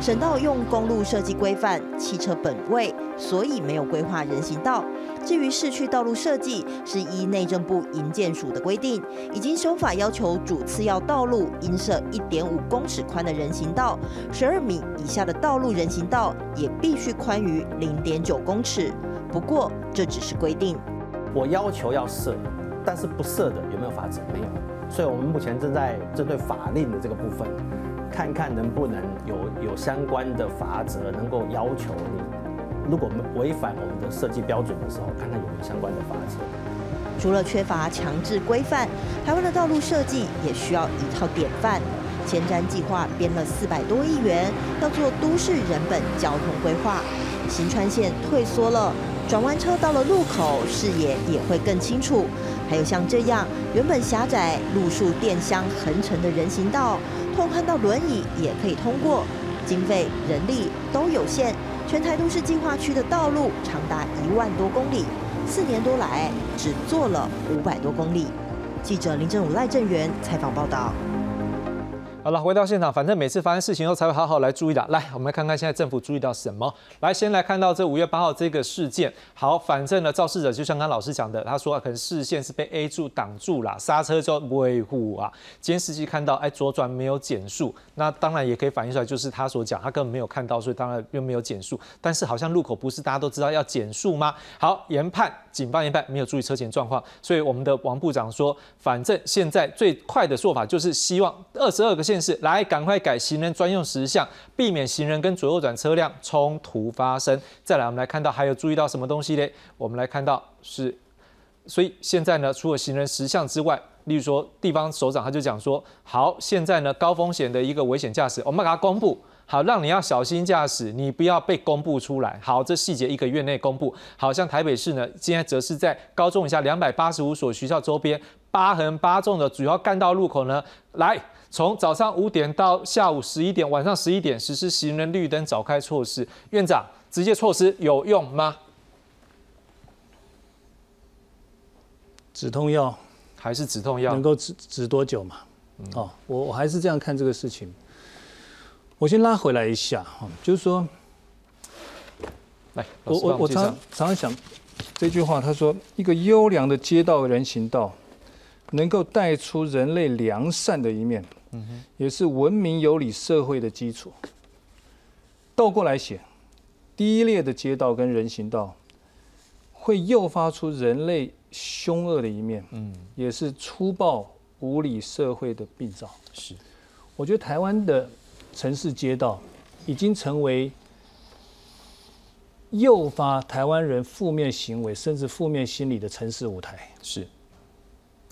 K: 省道用公路设计规范汽车本位，所以没有规划人行道。至于市区道路设计，是依内政部营建署的规定，已经修法要求主次要道路应设一点五公尺宽的人行道，十二米以下的道路人行道也必须宽于零点九公尺。不过这只是规定，
O: 我要求要设，但是不设的有没有法则？没有。所以我们目前正在针对法令的这个部分，看看能不能有有相关的法则，能够要求你。如果我们违反我们的设计标准的时候，看看有没有相关的法则。
K: 除了缺乏强制规范，台湾的道路设计也需要一套典范。前瞻计划编了四百多亿元，要做都市人本交通规划。新川线退缩了，转弯车到了路口，视野也会更清楚。还有像这样原本狭窄、路树电箱横陈的人行道，拓宽到轮椅也可以通过。经费、人力都有限。全台都市计划区的道路长达一万多公里，四年多来只做了五百多公里。记者林振武、赖正元采访报道。
A: 好了，回到现场，反正每次发生事情后才会好好来注意的。来，我们来看看现在政府注意到什么。来，先来看到这五月八号这个事件。好，反正呢，肇事者就像刚老师讲的，他说可能视线是被 A 柱挡住了，刹车就维护啊。监视器看到，哎，左转没有减速，那当然也可以反映出来，就是他所讲，他根本没有看到，所以当然又没有减速。但是好像路口不是大家都知道要减速吗？好，研判。警方研判没有注意车前状况，所以我们的王部长说，反正现在最快的做法就是希望二十二个县市来赶快改行人专用时项，避免行人跟左右转车辆冲突发生。再来，我们来看到还有注意到什么东西嘞？我们来看到是，所以现在呢，除了行人时项之外，例如说地方首长他就讲说，好，现在呢高风险的一个危险驾驶，我们把它公布。好，让你要小心驾驶，你不要被公布出来。好，这细节一个月内公布。好像台北市呢，现在则是在高中以下两百八十五所学校周边八横八纵的主要干道路口呢，来从早上五点到下午十一点，晚上十一点实施行人绿灯早开措施。院长，直接措施有用吗？
B: 止痛药
A: 还是止痛药？
B: 能够止止多久嘛？哦，我我还是这样看这个事情。我先拉回来一下哈，就是说，
A: 来，
B: 我我我常常常想这句话，他说，一个优良的街道人行道，能够带出人类良善的一面，嗯哼，也是文明有礼社会的基础。倒过来写，低劣的街道跟人行道，会诱发出人类凶恶的一面，嗯，也是粗暴无理社会的病灶。
A: 是，
B: 我觉得台湾的。城市街道已经成为诱发台湾人负面行为甚至负面心理的城市舞台。
A: 是，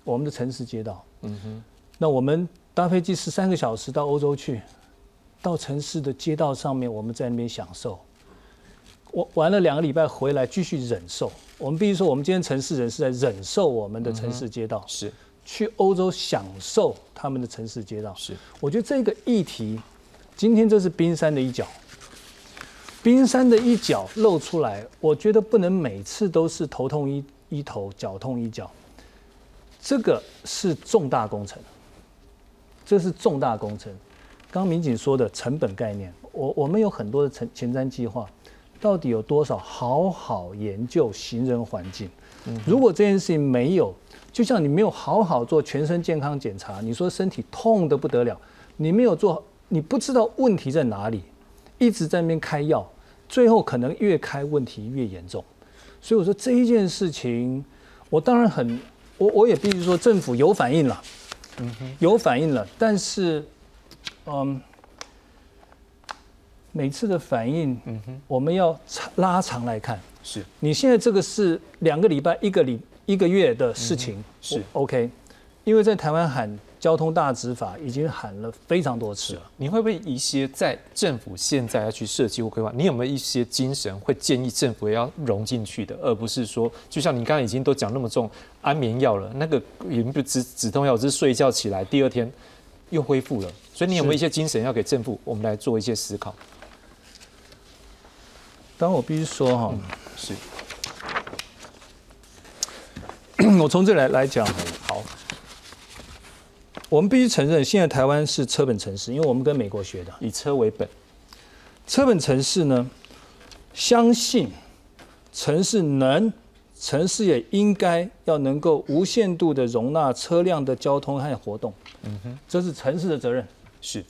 B: 我们的城市街道。嗯哼。那我们搭飞机十三个小时到欧洲去，到城市的街道上面，我们在那边享受。我玩了两个礼拜回来，继续忍受。我们必须说，我们今天城市人是在忍受我们的城市街道。
A: 是。
B: 去欧洲享受他们的城市街道。
A: 是。
B: 我觉得这个议题。今天这是冰山的一角，冰山的一角露出来，我觉得不能每次都是头痛一一头，脚痛医脚，这个是重大工程，这是重大工程。刚民警说的成本概念，我我们有很多的前前瞻计划，到底有多少好好研究行人环境？如果这件事情没有，就像你没有好好做全身健康检查，你说身体痛得不得了，你没有做。你不知道问题在哪里，一直在那边开药，最后可能越开问题越严重。所以我说这一件事情，我当然很，我我也必须说政府有反应了，嗯哼，有反应了，但是，嗯，每次的反应，嗯哼，我们要长拉长来看。
A: 是
B: 你现在这个是两个礼拜、一个礼一个月的事情，
A: 是
B: OK，因为在台湾喊交通大执法已经喊了非常多次了。
A: 你会不会一些在政府现在要去设计或规划？你有没有一些精神会建议政府要融进去的，而不是说，就像你刚刚已经都讲那么重安眠药了，那个也不止止痛药，只是睡觉起来第二天又恢复了。所以你有没有一些精神要给政府，我们来做一些思考？
B: 当我必须说哈。
A: 是，*clears throat*
B: 我从这来来讲，好，我们必须承认，现在台湾是车本城市，因为我们跟美国学的，
A: 以车为本。
B: 车本城市呢，相信城市能，城市也应该要能够无限度的容纳车辆的交通和活动。嗯哼，这是城市的责任。
A: 是，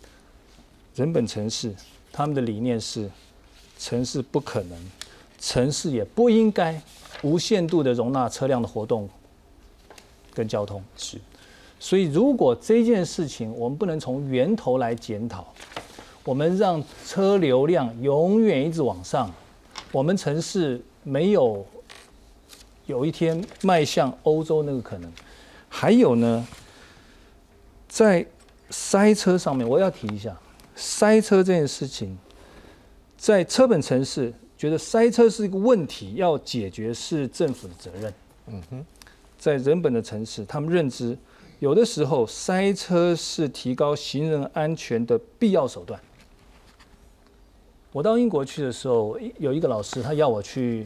B: 人本城市，他们的理念是，城市不可能。城市也不应该无限度的容纳车辆的活动跟交通，
A: 是。
B: 所以，如果这件事情我们不能从源头来检讨，我们让车流量永远一直往上，我们城市没有有一天迈向欧洲那个可能。还有呢，在塞车上面，我要提一下，塞车这件事情，在车本城市。觉得塞车是一个问题，要解决是政府的责任。嗯哼，在人本的城市，他们认知有的时候塞车是提高行人安全的必要手段。我到英国去的时候，有一个老师他要我去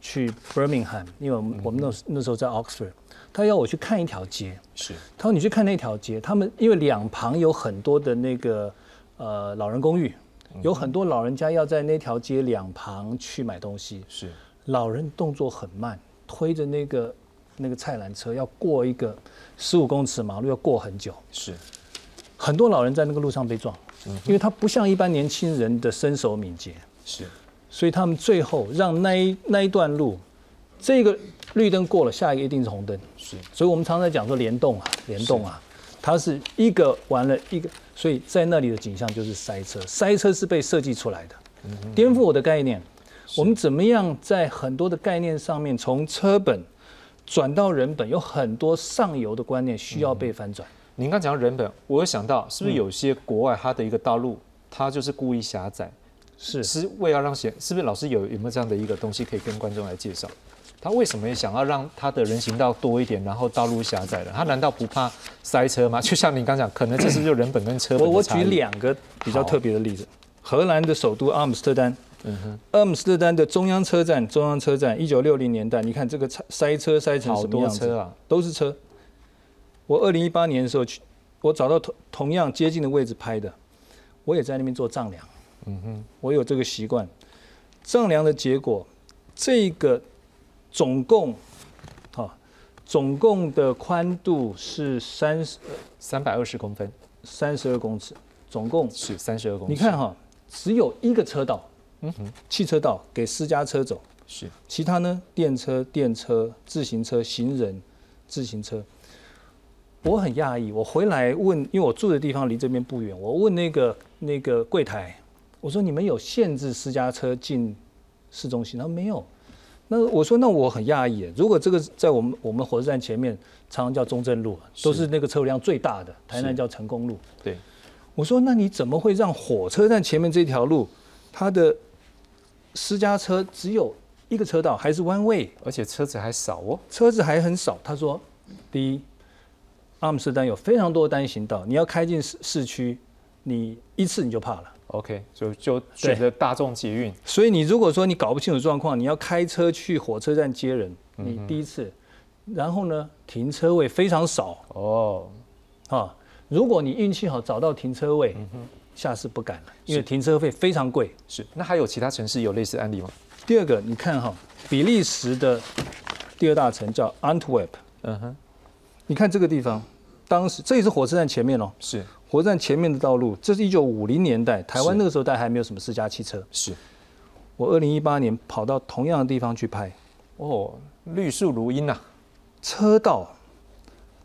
B: 去 Birmingham，因为我们我们那那时候在 Oxford，他要我去看一条街。
A: 是，
B: 他说你去看那条街，他们因为两旁有很多的那个呃老人公寓。有很多老人家要在那条街两旁去买东西，
A: 是
B: 老人动作很慢，推着那个那个菜篮车要过一个十五公尺马路要过很久，
A: 是。
B: 很多老人在那个路上被撞，因为他不像一般年轻人的身手敏捷，
A: 是，
B: 所以他们最后让那一那一段路，这个绿灯过了，下一个一定是红灯，
A: 是，
B: 所以我们常常讲说联动啊，联动啊，它是一个完了一个。所以在那里的景象就是塞车，塞车是被设计出来的，颠覆我的概念。我们怎么样在很多的概念上面，从车本转到人本，有很多上游的观念需要被翻转。
A: 您刚讲到人本，我有想到，是不是有些国外它的一个道路，它就是故意狭窄，
B: 是
A: 是为了让显，是不是老师有有没有这样的一个东西可以跟观众来介绍？他为什么想要让他的人行道多一点，然后道路狭窄的？他难道不怕塞车吗？*laughs* 就像你刚讲，可能这是就人本跟车本
B: 我我举两个比较特别的例子：荷兰的首都阿姆斯特丹，嗯哼，阿姆斯特丹的中央车站，中央车站，一九六零年代，你看这个塞车塞成什么样子
A: 啊？
B: 都是车。我二零一八年的时候去，我找到同同样接近的位置拍的，我也在那边做丈量，嗯哼，我有这个习惯。丈量的结果，这个。总共，哈，总共的宽度是三十
A: 三百二十公分，
B: 三十二公尺，总共
A: 是三十二公尺。
B: 你看哈，只有一个车道，嗯哼，汽车道给私家车走，
A: 是，
B: 其他呢，电车、电车、自行车、行人、自行车。我很讶异，我回来问，因为我住的地方离这边不远，我问那个那个柜台，我说你们有限制私家车进市中心？他说没有。那我说，那我很讶异。如果这个在我们我们火车站前面，常常叫中正路，都是那个车流量最大的。台南叫成功路。
A: 对，
B: 我说，那你怎么会让火车站前面这条路，它的私家车只有一个车道，还是弯位，
A: 而且车子还少哦？
B: 车子还很少。他说，第一，阿姆斯特丹有非常多单行道，你要开进市市区，你一次你就怕了。
A: OK，就就选择大众捷运。
B: 所以你如果说你搞不清楚状况，你要开车去火车站接人，你第一次，然后呢，停车位非常少哦，啊，如果你运气好找到停车位，下次不敢了，因为停车费非常贵。
A: 是，那还有其他城市有类似案例吗？
B: 第二个，你看哈，比利时的第二大城叫 Antwerp，嗯哼，你看这个地方，当时这也是火车站前面哦，
A: 是。
B: 火车站前面的道路，这是一九五零年代，台湾那个时候大还没有什么私家汽车。
A: 是，
B: 我二零一八年跑到同样的地方去拍，
A: 哦，绿树如茵呐，
B: 车道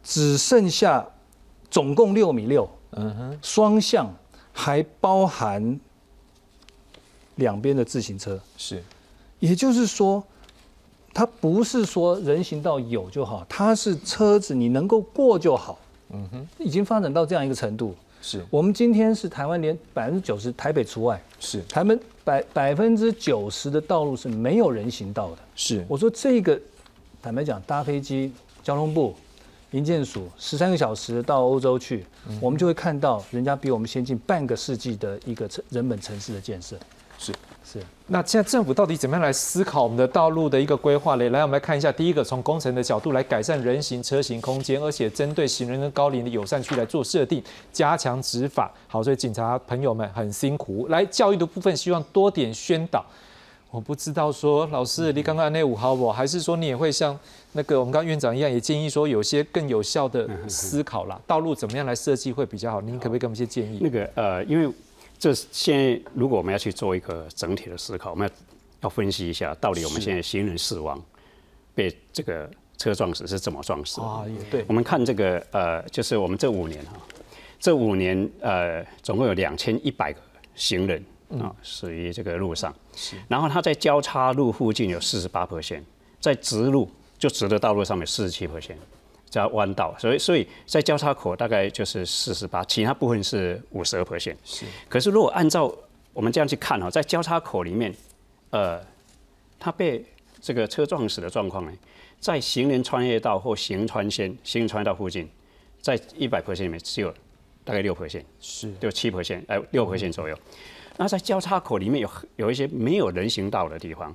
B: 只剩下总共六米六，嗯哼，双向还包含两边的自行车，
A: 是，
B: 也就是说，它不是说人行道有就好，它是车子你能够过就好。嗯哼，已经发展到这样一个程度。
A: 是
B: 我们今天是台湾连百分之九十，台北除外，
A: 是
B: 台湾百百分之九十的道路是没有人行道的。
A: 是
B: 我说这个，坦白讲，搭飞机，交通部、营建署十三个小时到欧洲去，我们就会看到人家比我们先进半个世纪的一个城人本城市的建设。
A: 是。
B: 是，
A: 那现在政府到底怎么样来思考我们的道路的一个规划嘞？来，我们来看一下，第一个从工程的角度来改善人行车行空间，而且针对行人跟高龄的友善区来做设定，加强执法。好，所以警察朋友们很辛苦。来，教育的部分希望多点宣导。我不知道说老师，你刚刚那五号不？还是说你也会像那个我们刚院长一样，也建议说有些更有效的思考啦，道路怎么样来设计会比较好？您可不可以给我们一些建议？
C: 那个呃，因为。这现在，如果我们要去做一个整体的思考，我们要要分析一下，到底我们现在行人死亡被这个车撞死是怎么撞死
A: 啊？也对。
C: 我们看这个呃，就是我们这五年哈，这五年呃，总共有两千一百个行人啊死于这个路上。
A: 是。
C: 然后它在交叉路附近有四十八 percent，在直路就直的道路上面四十七 percent。加弯道，所以所以在交叉口大概就是四十八，其他部分是五十二 percent。
A: 是。
C: 可是如果按照我们这样去看哦，在交叉口里面，呃，他被这个车撞死的状况呢，在行人穿越道或行穿线、行人穿越道附近，在一百 percent 里面只有大概六 percent，
A: 是，
C: 就七 percent，哎，六 percent 左右。那在交叉口里面有有一些没有人行道的地方，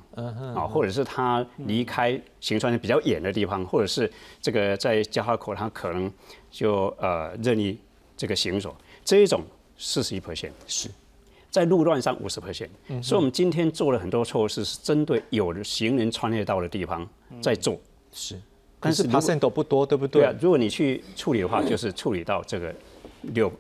C: 啊，或者是他离开行穿比较远的地方，或者是这个在交叉口他可能就呃任意这个行走，这一种四十一 percent
A: 是。
C: 在路段上五十 percent，所以我们今天做了很多措施，是针对有行人穿越到的地方在做，
A: 是，但是 percent 都不多，对不
C: 对？对啊，如果你去处理的话，就是处理到这个六。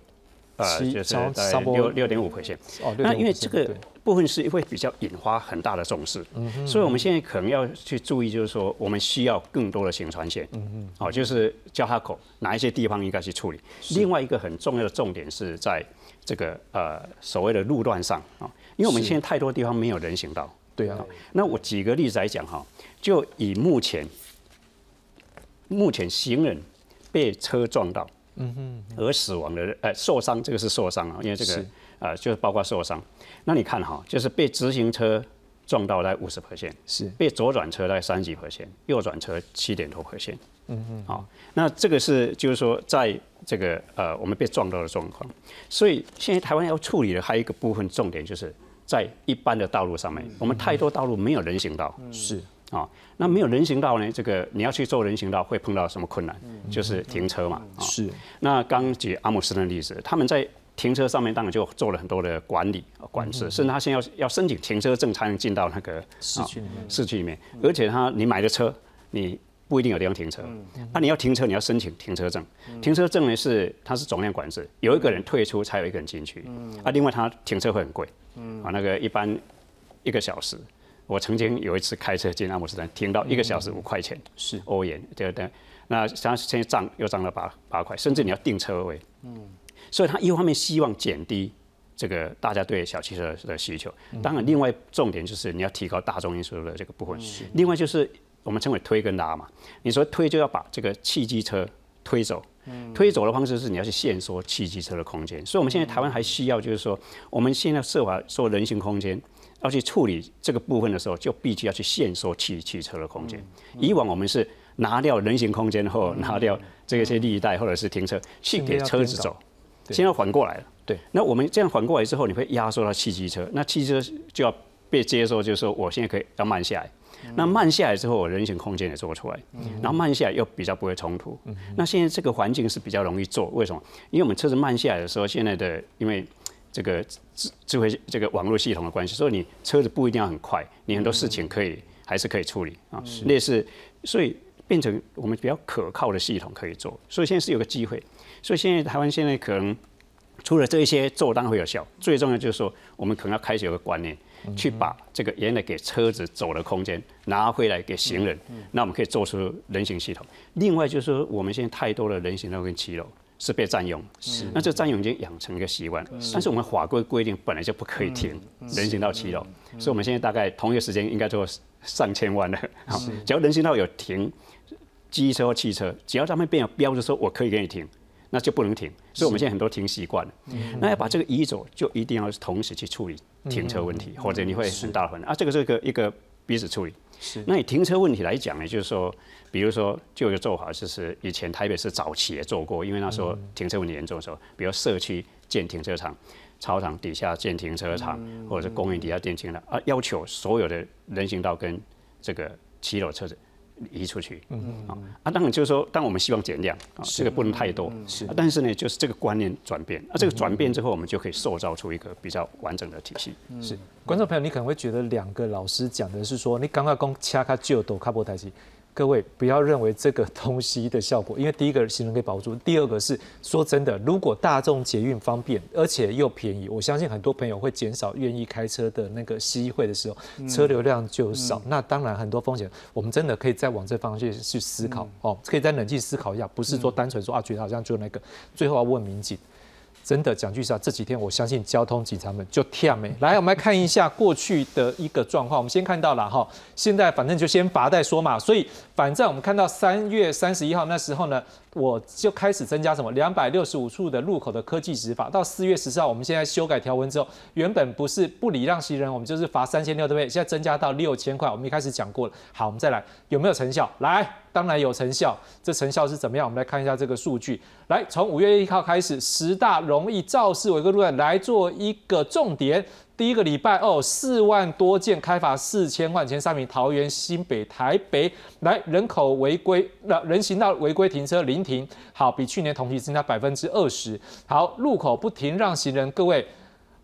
C: 呃，就是在六六点五块钱。
A: 哦，
C: 那因为这个部分是会比较引发很大的重视，所以我们现在可能要去注意，就是说我们需要更多的行船线。嗯嗯。哦，就是交叉口哪一些地方应该去处理。另外一个很重要的重点是在这个呃所谓的路段上啊，因为我们现在太多地方没有人行道。
A: 对啊。
C: 那我举个例子来讲哈，就以目前目前行人被车撞到。嗯哼，而死亡的呃受伤，这个是受伤啊，因为这个呃就是包括受伤。那你看哈，就是被直行车撞到在五十 percent，
A: 是
C: 被左转车在三几 percent，右转车七点多 percent。嗯哼，好，那这个是就是说在这个呃我们被撞到的状况。所以现在台湾要处理的还有一个部分重点，就是在一般的道路上面，我们太多道路没有人行道。
A: 是。
C: 啊，那没有人行道呢？这个你要去做人行道会碰到什么困难？就是停车嘛。
A: 是。
C: 那刚举阿姆斯的例子，他们在停车上面当然就做了很多的管理管制，甚至他现在要要申请停车证才能进到那个
A: 市区里面。
C: 市区里面，而且他你买的车，你不一定有地方停车。那你要停车，你要申请停车证。停车证呢是它是总量管制，有一个人退出才有一个人进去。嗯啊，另外他停车会很贵。啊，那个一般一个小时。我曾经有一次开车进阿姆斯特丹，停到一个小时五块钱，
A: 是
C: 欧元，对不对？那像现在涨又涨了八八块，甚至你要订车位。嗯，所以他一方面希望减低这个大家对小汽车的需求，当然另外重点就是你要提高大众运输的这个部分。另外就是我们称为推跟拉嘛，你说推就要把这个汽机车推走，推走的方式是你要去限缩汽机车的空间。所以我们现在台湾还需要就是说，我们现在设法做人行空间。要去处理这个部分的时候，就必须要去限缩汽汽车的空间。以往我们是拿掉人行空间后，拿掉这些绿带或者是停车，去给车子走。现在反过来了。
A: 对。
C: 那我们这样反过来之后，你会压缩到汽机车，那汽车就要被接受，就是说我现在可以要慢下来。那慢下来之后，我人行空间也做出来。然后慢下来又比较不会冲突。那现在这个环境是比较容易做，为什么？因为我们车子慢下来的时候，现在的因为。这个智智慧这个网络系统的关系，所以你车子不一定要很快，你很多事情可以还是可以处理啊。类似，所以变成我们比较可靠的系统可以做。所以现在是有个机会，所以现在台湾现在可能除了这一些做当然会有效，最重要就是说，我们可能要开始有个观念，去把这个原来给车子走的空间拿回来给行人，那我们可以做出人行系统。另外就是说，我们现在太多的人行道跟骑楼是被占用，是那这占用已经养成一个习惯，但是我们法规规定本来就不可以停人行道骑楼，所以我们现在大概同一个时间应该做上千万的，好，只要人行道有停机车或汽车，只要他们变有标志说我可以给你停。那就不能停，所以我们现在很多停习惯了。那要把这个移走，就一定要同时去处理停车问题，或者你会很大的混啊。这个是一个一个彼此处理。是。那你停车问题来讲呢，就是说，比如说，就一个做法，就是以前台北市早期也做过，因为那时候停车问题严重的时候，比如社区建停车场，操场底下建停车场，或者是公园底下建停车场啊，要求所有的人行道跟这个骑楼车子。移出去，嗯。啊啊，当然就是说，当我们希望减量啊，这个不能太多，是，但是呢，就是这个观念转变，啊，这个转变之后，我们就可以塑造出一个比较完整的体系。
A: 是，观众朋友，你可能会觉得两个老师讲的是说，你刚刚讲恰卡就抖卡波台机。各位不要认为这个东西的效果，因为第一个行人可以保住，第二个是说真的，如果大众捷运方便而且又便宜，我相信很多朋友会减少愿意开车的那个机会的时候，车流量就少。那当然很多风险，我们真的可以再往这方向去思考哦，可以再冷静思考一下，不是说单纯说啊，觉得好像就那个，最后要问民警。真的讲句实话，这几天我相信交通警察们就跳没来。我们来看一下过去的一个状况。我们先看到了哈，现在反正就先罚再说嘛。所以反正我们看到三月三十一号那时候呢。我就开始增加什么两百六十五处的路口的科技执法，到四月十四号，我们现在修改条文之后，原本不是不礼让行人，我们就是罚三千六，对不对？现在增加到六千块，我们一开始讲过了。好，我们再来，有没有成效？来，当然有成效。这成效是怎么样？我们来看一下这个数据。来，从五月一号开始，十大容易肇事违规路段来做一个重点。第一个礼拜哦，四万多件开罚四千万，前三名桃园、新北、台北。来，人口违规，那人行道违规停车临停，好，比去年同期增加百分之二十。好，路口不停让行人，各位。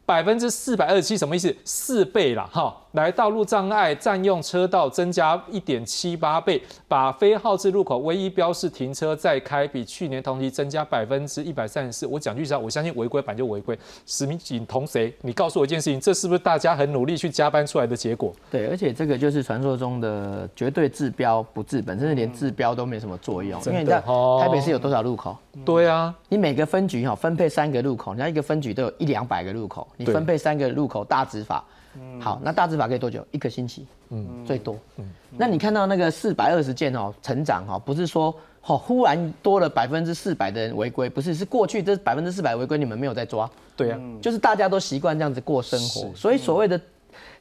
A: 百分之四百二十七什么意思？四倍啦哈！来，道路障碍占用车道增加一点七八倍，把非号志路口唯一标示停车再开，比去年同期增加百分之一百三十四。我讲句实话，我相信违规版就违规，实名警同谁？你告诉我一件事情，这是不是大家很努力去加班出来的结果？
D: 对，而且这个就是传说中的绝对治标不治本，甚至连治标都没什么作用。因为你知道台北市有多少路口？
A: 对啊，
D: 你每个分局哈分配三个路口，人家一个分局都有一两百个路口。你分配三个路口大执法，好，那大执法可以多久？一个星期，嗯，最多。嗯，那你看到那个四百二十件哦，成长哈，不是说哦忽然多了百分之四百的人违规，不是，是过去这百分之四百违规你们没有在抓，
A: 对啊，
D: 就是大家都习惯这样子过生活，所以所谓的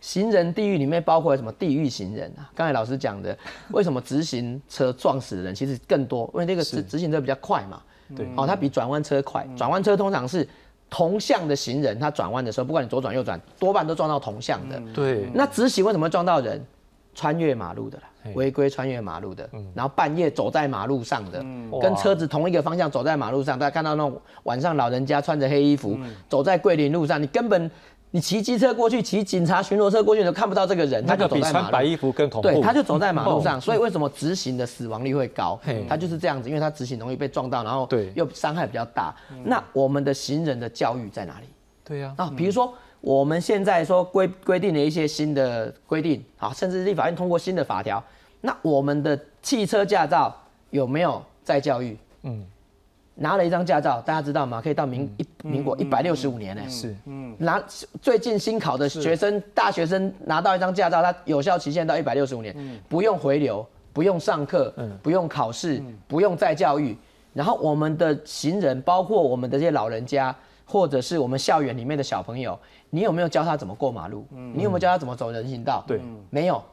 D: 行人地狱里面包括什么地狱行人啊？刚才老师讲的，为什么直行车撞死的人其实更多？因为那个直直行车比较快嘛，对，哦，它比转弯车快，转弯车通常是。同向的行人，他转弯的时候，不管你左转右转，多半都撞到同向的。
A: 对。
D: 那直行为什么会撞到人？穿越马路的啦，违规穿越马路的，然后半夜走在马路上的，跟车子同一个方向走在马路上，大家看到那种晚上老人家穿着黑衣服走在桂林路上，你根本。你骑机车过去，骑警察巡逻车过去，你都看不到这个人，
A: 他就比穿白衣服更恐怖。
D: 对，他就走在马路上，所以为什么直行的死亡率会高？他就是这样子，因为他直行容易被撞到，然后又伤害比较大。那我们的行人的教育在哪里？
A: 对呀，
D: 啊，比如说我们现在说规规定了一些新的规定，啊，甚至立法院通过新的法条，那我们的汽车驾照有没有在教育？嗯。拿了一张驾照，大家知道吗？可以到民一民国一百六十五年呢。
A: 是，
D: 嗯，拿最近新考的学生，大学生拿到一张驾照，它有效期限到一百六十五年，不用回流，不用上课，不用考试，不用再教育。然后我们的行人，包括我们的这些老人家，或者是我们校园里面的小朋友，你有没有教他怎么过马路？你有没有教他怎么走人行道？
A: 对，
D: 没有。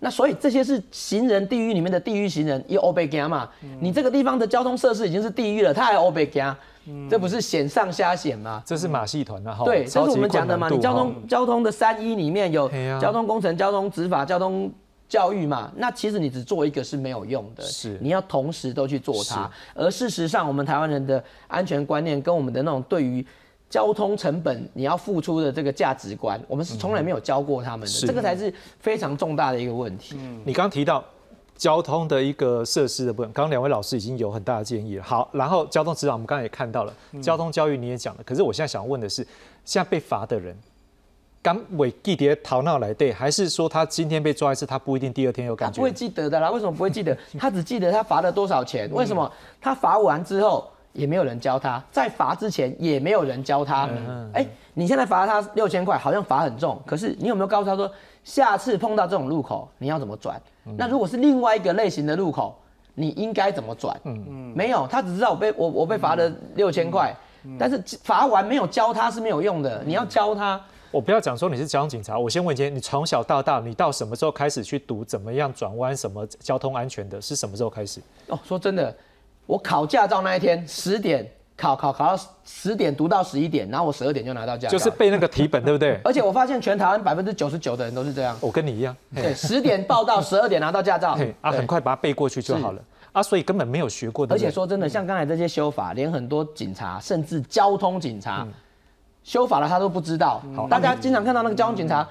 D: 那所以这些是行人地狱里面的地狱行人，有欧贝加嘛？你这个地方的交通设施已经是地狱了，他还欧贝加，这不是险上加险吗？
A: 这是马戏团啊！
D: 对，这是我们讲的嘛。你交通交通的三一里面有交通工程、交通执法、交通教育嘛？那其实你只做一个是没有用的，
A: 是
D: 你要同时都去做它。而事实上，我们台湾人的安全观念跟我们的那种对于。交通成本，你要付出的这个价值观，我们是从来没有教过他们的，这个才是非常重大的一个问题。
A: 你刚刚提到。交通的一个设施的部分，刚刚两位老师已经有很大的建议了。好，然后交通指导我们刚才也看到了，交通教育你也讲了。可是我现在想问的是，现在被罚的人，刚违记得逃闹来对，还是说他今天被抓一次，他不一定第二天有感觉？
D: 不会记得的啦。为什么不会记得？他只记得他罚了多少钱。为什么？他罚完之后也没有人教他，在罚之前也没有人教他。哎，你现在罚他六千块，好像罚很重，可是你有没有告诉他说？下次碰到这种路口，你要怎么转？那如果是另外一个类型的路口，你应该怎么转？嗯嗯，没有，他只知道我被我我被罚了六千块，但是罚完没有教他是没有用的，你要教他。
A: 我不要讲说你是交通警察，我先问一下，你从小到大，你到什么时候开始去读怎么样转弯，什么交通安全的，是什么时候开始？
D: 哦，说真的，我考驾照那一天十点。考考考到十点读到十一点，然后我十二点就拿到驾
A: 照，就是背那个题本，对不对？*laughs*
D: 而且我发现全台湾百分之九十九的人都是这样。
A: 我跟你一样，
D: 对，十点报到，十二点拿到驾照，
A: 啊，很快把它背过去就好了啊，所以根本没有学过的。
D: 而且说真的，像刚才这些修法，连很多警察，甚至交通警察修法了，他都不知道。大家经常看到那个交通警察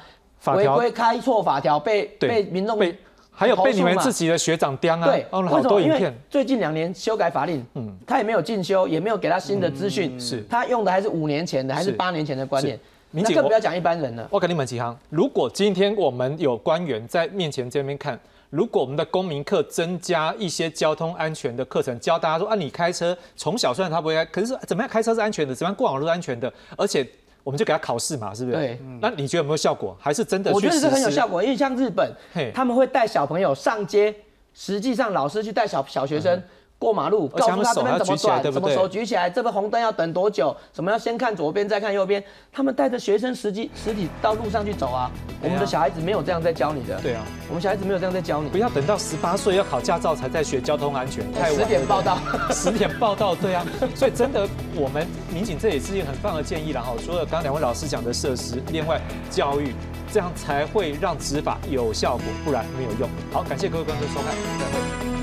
D: 违规开错法条，被被民众被。
A: 还有被你们自己的学长刁啊！
D: 对，好多影片。最近两年修改法令，嗯，他也没有进修，也没有给他新的资讯，
A: 是
D: 他用的还是五年前的，还是八年前的观念。那更不要讲一般人了。
A: 我跟你们几行，如果今天我们有官员在面前这边看，如果我们的公民课增加一些交通安全的课程，教大家说啊，你开车从小虽然他不会开，可是怎么样开车是安全的，怎么样过马路是安全的，而且。我们就给他考试嘛，是不是？
D: 对。
A: 那你觉得有没有效果？还是真的？
D: 我觉得是很有效果，因为像日本，他们会带小朋友上街，实际上老师去带小小学生。过马路，告诉他这边怎么转，怎么手举起来，这边红灯要等多久，什么要先看左边再看右边。他们带着学生实际实体到路上去走啊。我们的小孩子没有这样在教你的。
A: 对啊，
D: 我们小孩子没有这样在教你。
A: 不要等到十八岁要考驾照才在学交通安全，太晚。
D: 十点报道，*laughs*
A: 十点报道，对啊。所以真的，我们民警这也是一个很棒的建议了哈。除了刚刚两位老师讲的设施，另外教育，这样才会让执法有效果，不然没有用。好，感谢各位观众收看，再会。